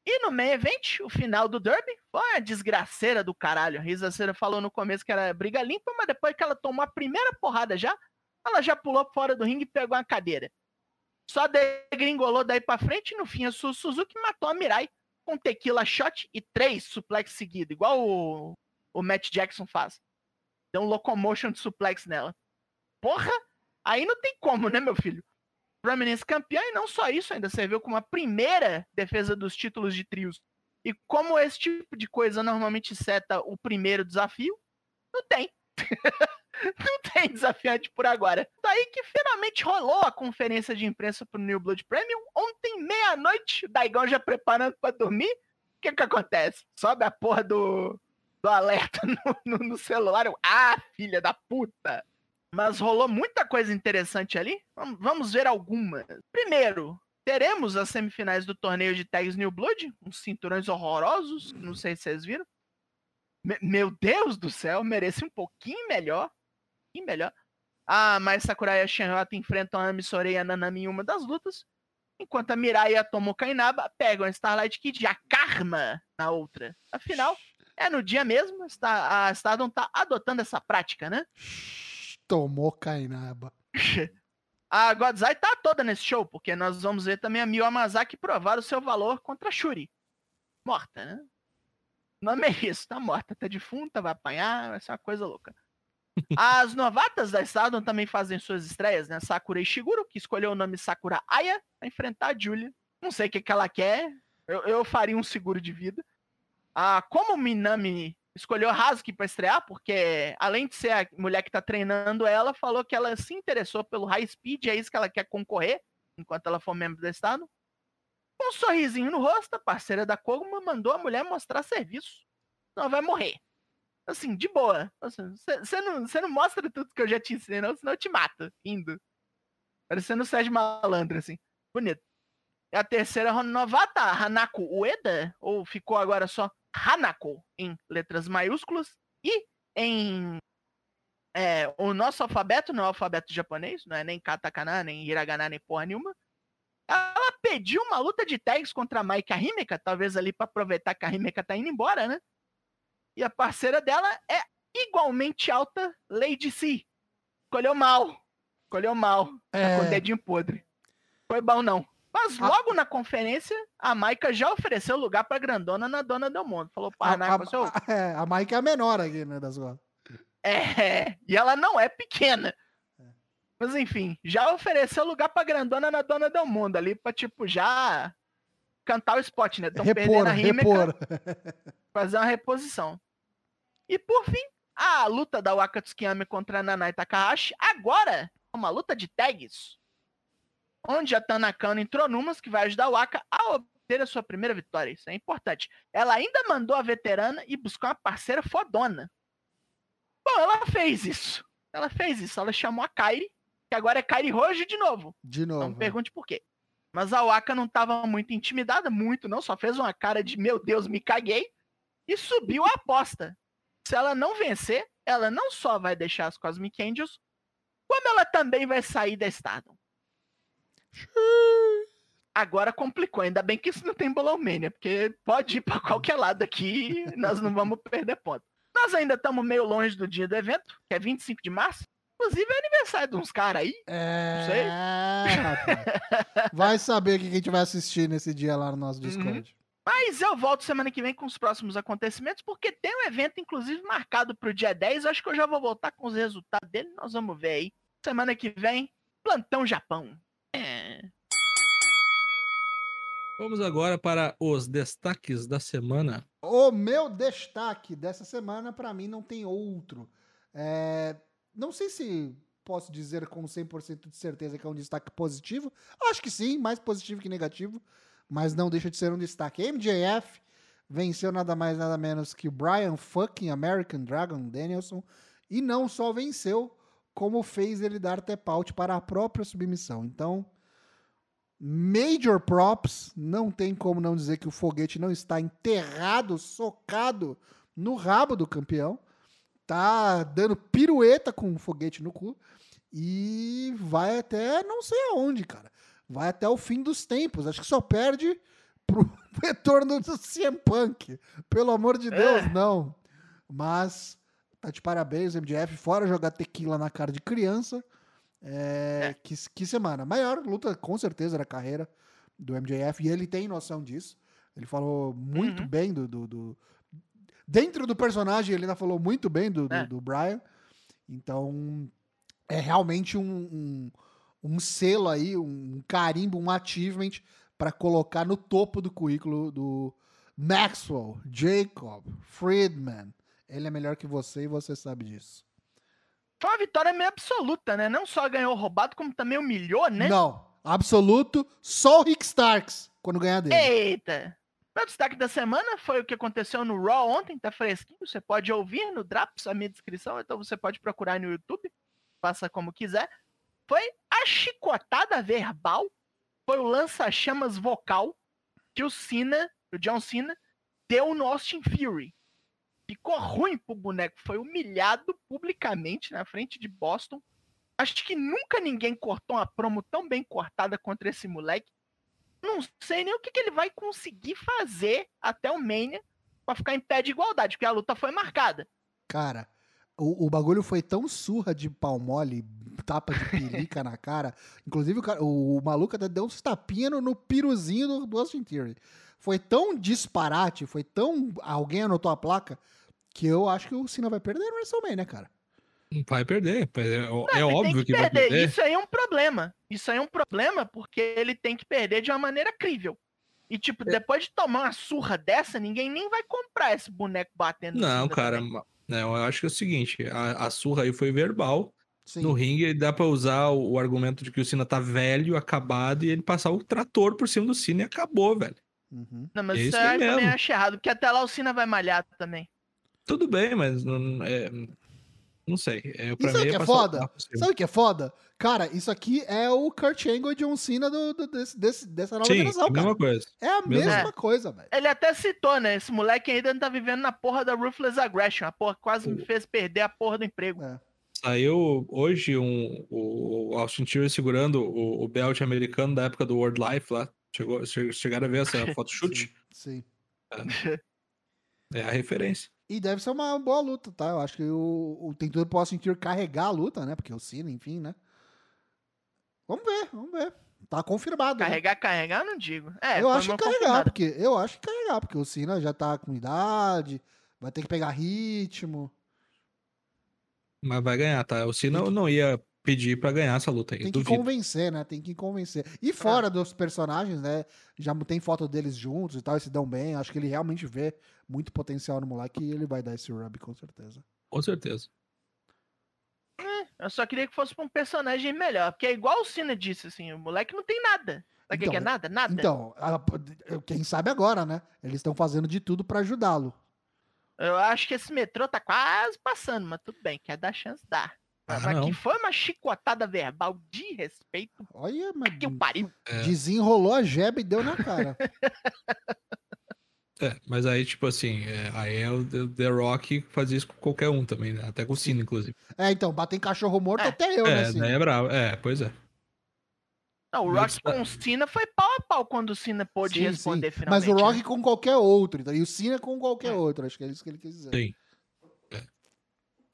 E no main event, o final do Derby foi a desgraceira do caralho. A Rizaceira falou no começo que era briga limpa, mas depois que ela tomou a primeira porrada já, ela já pulou fora do ringue e pegou uma cadeira. Só degringolou daí pra frente e no fim a Su- Suzuki matou a Mirai com tequila shot e três suplex seguidos, igual o, o Matt Jackson faz. Deu um locomotion de suplex nela. Porra! Aí não tem como, né, meu filho? Prominence campeã e não só isso, ainda serviu como a primeira defesa dos títulos de trios. E como esse tipo de coisa normalmente seta o primeiro desafio, não tem. não tem desafiante por agora. Daí que finalmente rolou a conferência de imprensa pro New Blood Premium. Ontem, meia-noite, o Daigão já preparando pra dormir. O que que acontece? Sobe a porra do, do alerta no, no- no celular. Ah, filha da puta! Mas rolou muita coisa interessante ali. Vamos- ver algumas. Primeiro, teremos as semifinais do torneio de tags New Blood. Uns cinturões horrorosos. Não sei se vocês viram. Me- meu Deus do céu, merece um pouquinho melhor. Pouquinho melhor. A Mai Sakurai e a Shenrota enfrentam a Ami Sorei e a Nanami em uma das lutas. Enquanto a Mirai e a Tomoka Inaba pegam a Starlight Kid e a Karma na outra. Afinal, é no dia mesmo. está- A Stardom tá adotando essa prática, né? Tomou Kainaba. A Godzai tá toda nesse show, porque nós vamos ver também a Mio Amazaki provar o seu valor contra a Shuri. Morta, né? O nome é isso, tá morta, tá defunta, vai apanhar, vai ser uma coisa louca. As novatas da Stardom também fazem suas estreias, né? Sakura Ishiguro, que escolheu o nome Sakura Aya, pra enfrentar a Julia. Não sei o que, que ela quer, eu, eu faria um seguro de vida. Ah, como Minami escolheu Hazuki pra estrear, porque além de ser a mulher que tá treinando ela, falou que ela se interessou pelo High Speed, é isso que ela quer concorrer, enquanto ela for membro do Estado. Com um sorrisinho no rosto, a parceira da Koguma mandou a mulher mostrar serviço. Não vai morrer. Assim, de boa. Você não, não mostra tudo que eu já te ensinei, não, senão eu te mato. Indo. Parecendo o Sérgio Malandro, assim. Bonito. E a terceira novata, Hanako Ueda, ou ficou agora só Hanako, em letras maiúsculas, e em é, o nosso alfabeto, não é alfabeto japonês, não é nem katakana, nem hiragana, nem porra nenhuma. Ela pediu uma luta de tags contra a Maika Himeka, talvez ali pra aproveitar que a Himeka tá indo embora, né? E a parceira dela é igualmente alta, Lady C. Escolheu mal. Escolheu mal. Tá com o É, dedinho podre. Foi bom, não. Mas A- logo na conferência, a Maika já ofereceu lugar pra grandona na Dona Del Mundo. Falou, a, Parnaco, seu... a, é, a Mike é a menor aqui, né, das golas. É, e ela não é pequena. Mas enfim, já ofereceu lugar pra grandona na dona do mundo ali, pra tipo, já cantar o spot, né? Tão repor, perdendo a Rímica, repor. fazer uma reposição. E por fim, a luta da Waka Tsukiyami contra a Nanai Takahashi, agora é uma luta de tags. Onde a Tanakano entrou numas que vai ajudar a Waka a obter a sua primeira vitória. Isso é importante. Ela ainda mandou a veterana e buscou uma parceira fodona. Bom, ela fez isso. Ela fez isso. Ela chamou a Kairi, que agora é Kairi Rojo de novo. De novo. Não me pergunte por quê. Mas a Waka não estava muito intimidada, muito não, só fez uma cara de meu Deus, me caguei e subiu a aposta. Se ela não vencer, ela não só vai deixar as Cosmic Angels, como ela também vai sair da Stardom. Agora complicou, ainda bem que isso não tem Bolomania, porque pode ir para qualquer lado aqui e nós não vamos perder ponto. Nós ainda estamos meio longe do dia do evento, que é 25 de março. Inclusive é aniversário de uns caras aí. É, sei. rapaz. Vai saber o que a gente vai assistir nesse dia lá no nosso Uhum. Discord. Mas eu volto semana que vem com os próximos acontecimentos, porque tem um evento, inclusive, marcado para o dia 10. Acho que eu já vou voltar com os resultados dele. Nós vamos ver aí. Semana que vem, Plantão Japão. É. Vamos agora para os destaques da semana. O meu destaque dessa semana, pra mim, não tem outro. É, Não sei se posso dizer com 100% de certeza que é um destaque positivo. Acho que sim, mais positivo que negativo. Mas não deixa de ser um destaque. MJF venceu nada mais nada menos que o Brian fucking American Dragon Danielson. E não só venceu, como fez ele dar tap out para a própria submissão. Então, Major props, não tem como não dizer que o foguete não está enterrado, socado no rabo do campeão. Tá dando pirueta com o foguete no cu e vai até não sei aonde, cara. Vai até o fim dos tempos. Acho que só perde pro retorno do CM Punk. Pelo amor de Deus, É. não. Mas tá de parabéns, MJF, fora jogar tequila na cara de criança. É, Que, que semana. Maior luta, com certeza, da carreira do MJF. E ele tem noção disso. Ele falou muito Uhum. bem do, do, do- Dentro do personagem, ele ainda falou muito bem do, do, É. do Brian. Então, é realmente um, um, um selo aí, um carimbo, um achievement para colocar no topo do currículo do Maxwell, Jacob, Friedman. Ele é melhor que você e você sabe disso. Foi uma vitória meio absoluta, né? Não só ganhou roubado, como também humilhou, né? Não, absoluto, só o Rick Starks quando ganhar dele. Eita! Meu destaque da semana foi o que aconteceu no Raw ontem, tá fresquinho. Você pode ouvir no Drops, a minha descrição, então você pode procurar no YouTube, faça como quiser. Foi a chicotada verbal, foi o lança-chamas vocal que o Cena, o John Cena, deu no Austin Fury. Ficou ruim pro boneco, foi humilhado publicamente na frente de Boston. Acho que nunca ninguém cortou uma promo tão bem cortada contra esse moleque não sei nem o que, que ele vai conseguir fazer até o Mania pra ficar em pé de igualdade, porque a luta foi marcada. Cara, o, o bagulho foi tão surra de pau mole, tapa de pelica na cara. Inclusive, o, o, o maluco até deu uns tapinhas no, no piruzinho do, do Austin Theory. Foi tão disparate, foi tão. Alguém anotou a placa, que eu acho que o Cena vai perder no WrestleMania, cara. Vai perder. É, é Ele óbvio tem que, vai perder. Isso aí é um problema. Isso aí é um problema porque ele tem que perder de uma maneira crível. E, tipo, depois de tomar uma surra dessa, ninguém nem vai comprar esse boneco batendo. no Não, cara. também. Não, eu acho que é o seguinte: a, a surra aí foi verbal. Sim. No ringue dá pra usar o, o argumento de que o Cena tá velho, acabado, e ele passar o trator por cima do Cena e acabou, velho. Uhum. Não, mas É isso isso aí eu também acho errado, porque até lá o Cena vai malhar também. Tudo bem, mas não, é, não sei. É, pra sabe mim o que é foda? Sabe o que é foda? Cara, isso aqui é o Kurt Angle e John Cena do, do- desse, desse- dessa nova Sim, é geração, a mesma cara. coisa. É a mesma- mesma É. coisa, velho. Ele até citou, né? Esse moleque ainda não tá vivendo na porra da Ruthless Aggression. A porra que quase me fez perder a porra do emprego. É. Saiu hoje um, o Austin Theory segurando o, o belt americano da época do World Life lá. Chegou, che- chegaram a ver essa foto chute? Sim. É a referência. E deve ser uma boa luta, tá? Eu acho que o, o tem tudo pro Austin Theory carregar a luta, né? Porque o Cena, enfim, né? Vamos ver, vamos ver. Tá confirmado. né? Carregar, carregar, eu não digo. É, eu acho que carregar, confirmada. porque eu acho que carregar, porque o Cena já tá com idade, vai ter que pegar ritmo. Mas vai ganhar, tá? O Cena não ia pedir pra ganhar essa luta aí. Tem que duvido. convencer, né? Tem que convencer. E fora dos personagens, né? Já tem foto deles juntos e tal, e se dão bem. Acho que ele realmente vê muito potencial no moleque e ele vai dar esse rub, com certeza. Com certeza. Eu só queria que fosse pra um personagem melhor. Porque é igual o Cena disse, assim, o moleque não tem nada. Sabe o que Então, que é nada? Nada. Então, quem sabe agora, né? Eles estão fazendo de tudo pra ajudá-lo. Eu acho que esse metrô tá quase passando, mas tudo bem, quer dar chance, dá. Ah, mas não. que foi uma chicotada verbal de respeito. Olha, mas Que o pariu. É. desenrolou a jeba e deu na cara. É, mas aí, tipo assim, é, aí é o The, Rock fazia isso com qualquer um também, né? Até com o Cena, inclusive. é, então, bater em cachorro morto É. até eu, né? É, daí é bravo. É, pois é. Não, o Rock destaque- com o Cena foi pau a pau quando o Cena pôde Sim, responder sim. finalmente. Mas o Rock né? com qualquer outro, então, e o Cena com qualquer É. outro. Acho que é isso que ele quis dizer. Sim. É.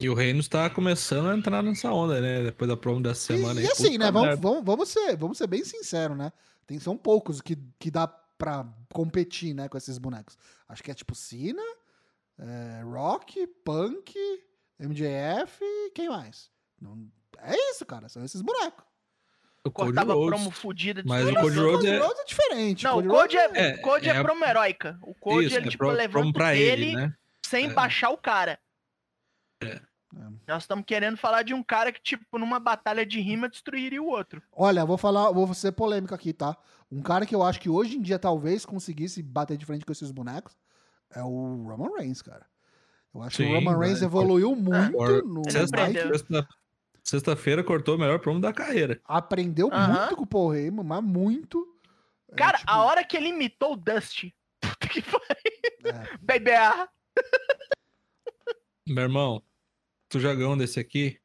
E o Reino está começando a entrar nessa onda, né? Depois da promo dessa semana E, aí. e assim, Puta né? Vamos, vamos, vamos, ser, vamos ser bem sinceros, né? Tem, são poucos que, que dá pra competir, né, com esses bonecos. Acho que é tipo Cena, é, Rock, Punk, MJF e quem mais? Não, é isso, cara. São esses bonecos. O Cody Cortava Rhodes. promo fudida de Mas o. Cody Rhodes é- Rhodes é diferente. Não, o Cody Cody é, é- o Cody é, é- promo heróica. O Cody, Isso, ele, é tipo, pro- levanta promo pra ele, ele, né? sem É. baixar o cara. É. Nós estamos querendo falar de um cara que, tipo, numa batalha de rima, destruiria o outro. Olha, vou falar, vou ser polêmico aqui, tá? Um cara que eu acho que hoje em dia talvez conseguisse bater de frente com esses bonecos é o Roman Reigns, cara. Eu acho que Sim, o Roman Reigns mas- evoluiu muito Or- no Ele Sexta- Sexta-feira cortou o melhor promo da carreira. aprendeu Aham. muito com o Paul Heyman, mas muito. É, Cara, tipo, a hora que ele imitou o Dusty. Puta que pariu. é. Baby ah, Meu irmão, tu joga um desse aqui?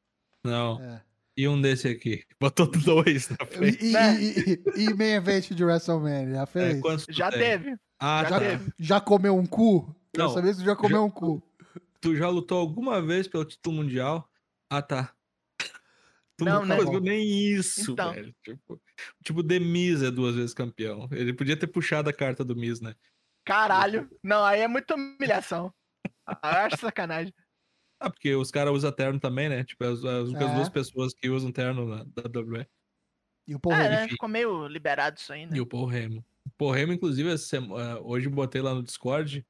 Não. É. E um desse aqui. Botou dois na frente. E, e, Né? e, e, e main event de WrestleMania, já É, fez? tu já teve. Ah, já tá. teve. Já comeu um cu? Não, saber se tu já comeu já- um cu. Tu já lutou alguma vez pelo título mundial? Ah, tá. Tu Não, não, né? conseguiu nem isso, Então. velho. Tipo, tipo, The Miz é duas vezes campeão. Ele podia ter puxado a carta do Miz, né? Caralho. Não, aí é muita humilhação. Eu acho sacanagem. Ah, porque os caras usam terno também, né? Tipo, as, as únicas É. duas pessoas que usam terno na WWE. E o Paul É, né? Ficou meio liberado isso aí, né? E o Paul Heyman. O Paul Heyman, inclusive, ah, hoje botei lá no Discord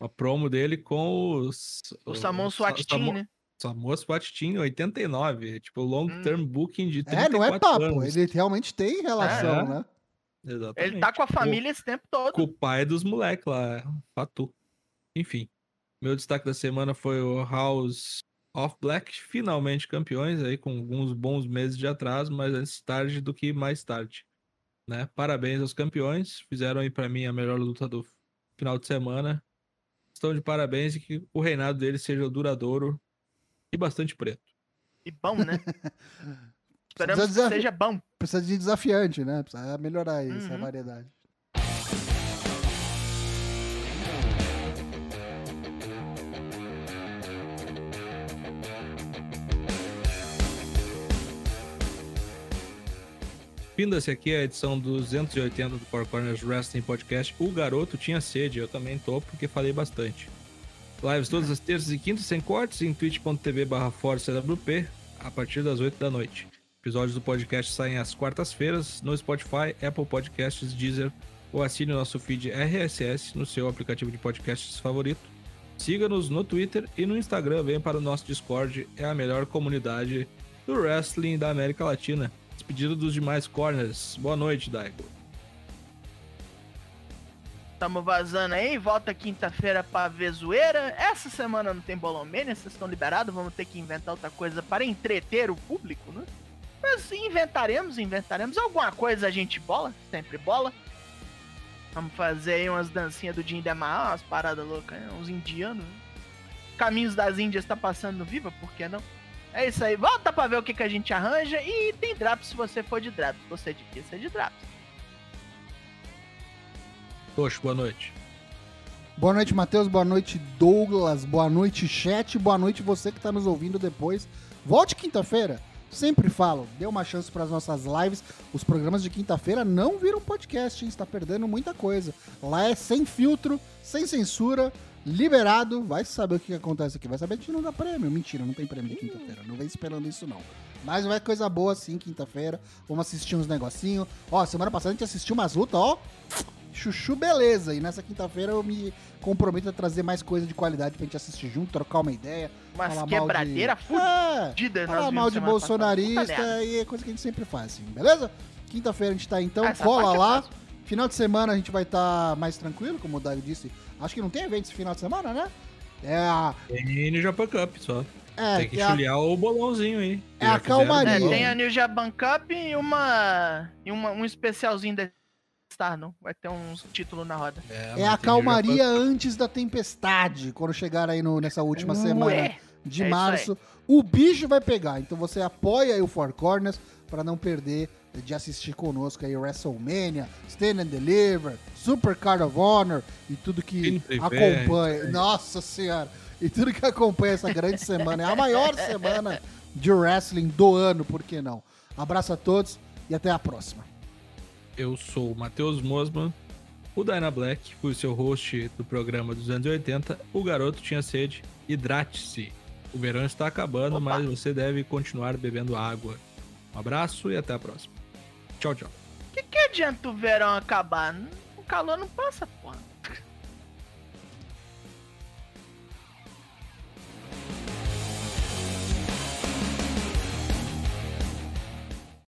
uma promo dele com os... O Samon SWAT Sa- Team, Samo- né? Samon SWAT Team 89. Tipo, long Hum. term booking de É, 34 não é papo. anos. Ele realmente tem relação, É. né? Exatamente. Ele tá com a família esse tempo todo. com o pai dos moleques lá, Fatu. Enfim, meu destaque da semana foi o House of Black, finalmente campeões aí com alguns bons meses de atraso, mas antes tarde do que mais tarde, né? Parabéns aos campeões, fizeram aí pra mim a melhor luta do final de semana. Estão de parabéns e que o reinado deles seja duradouro e bastante preto. E bom, né? Esperamos que seja bom. Precisa de desafiante, né? Precisa melhorar aí essa Uhum. variedade. Finda-se aqui a edição 280 do Four Corners Wrestling Podcast. O garoto tinha sede, eu também tô, porque falei bastante. Lives todas as terças e quintas sem cortes em twitch.tv barra ForceWP a partir das 8 da noite. Episódios do podcast saem às quartas-feiras no Spotify, Apple Podcasts, Deezer ou assine o nosso feed RSS no seu aplicativo de podcasts favorito. Siga-nos no Twitter e no Instagram, venha para o nosso Discord, é a melhor comunidade do wrestling da América Latina. Despedido dos demais corners. Boa noite, Daigo. Tamo vazando aí, volta quinta-feira pra ver zoeira. Essa semana não tem Bolomania, vocês estão liberados, vamos ter que inventar outra coisa para entreter o público, né? Mas inventaremos, inventaremos. Alguma coisa a gente bola, sempre bola. Vamos fazer aí umas dancinhas do Jim Demar, umas paradas loucas, uns indianos. Caminhos das Índias tá passando Viva, por que não? É isso aí, volta pra ver o que, que a gente arranja e tem Draps se você for de Draps. Se você é de quê? Você é de Draps. Poxa, boa noite. Boa noite, Matheus. Boa noite, Douglas. Boa noite, chat. Boa noite, você que está nos ouvindo depois. Volte quinta-feira. Sempre falo, dê uma chance para as nossas lives. Os programas de quinta-feira não viram podcast, hein? Está perdendo muita coisa. Lá é sem filtro, sem censura, liberado. Vai saber o que acontece aqui. Vai saber que não dá prêmio. Mentira, não tem prêmio de quinta-feira. Não vem esperando isso, não. Mas vai coisa boa sim, quinta-feira. Vamos assistir uns negocinhos. Ó, semana passada a gente assistiu umas lutas, ó. Chuchu beleza. E nessa quinta-feira eu me comprometo a trazer mais coisa de qualidade pra gente assistir junto, trocar uma ideia. Mas falar quebradeira de... fudida. É, falar mal de. Puta bolsonarista e é coisa que a gente sempre faz, assim, beleza? Quinta-feira a gente tá então, Ah, essa cola é lá. fácil. Final de semana a gente vai estar mais tranquilo, como o Dario disse. Acho que não tem evento esse final de semana, né? É a. Tem no Japan Cup só. É, Tem que é a- chulear o bolãozinho aí. É a calmaria. É, tem a New Japan Cup e uma. E uma, um especialzinho da Star, não? Vai ter uns títulos na roda. É mas a calmaria antes da tempestade, quando chegar aí no- nessa última semana Ué, de é isso março. O bicho vai pegar, então você apoia aí o Four Corners para não perder de assistir conosco aí WrestleMania, Stand and Deliver, Super Card of Honor e tudo que acompanha. Nossa senhora! E tudo que acompanha essa grande semana. É a maior semana de wrestling do ano, por que não? Abraço a todos e até a próxima. Eu sou o Matheus Mosman, o Dyna Black, fui seu host do programa 280. O garoto tinha sede. Hidrate-se. O verão está acabando, Opa. mas você deve continuar bebendo água. Um abraço e até a próxima. Tchau, tchau. Que que adianta o verão acabar? O calor não passa, porra.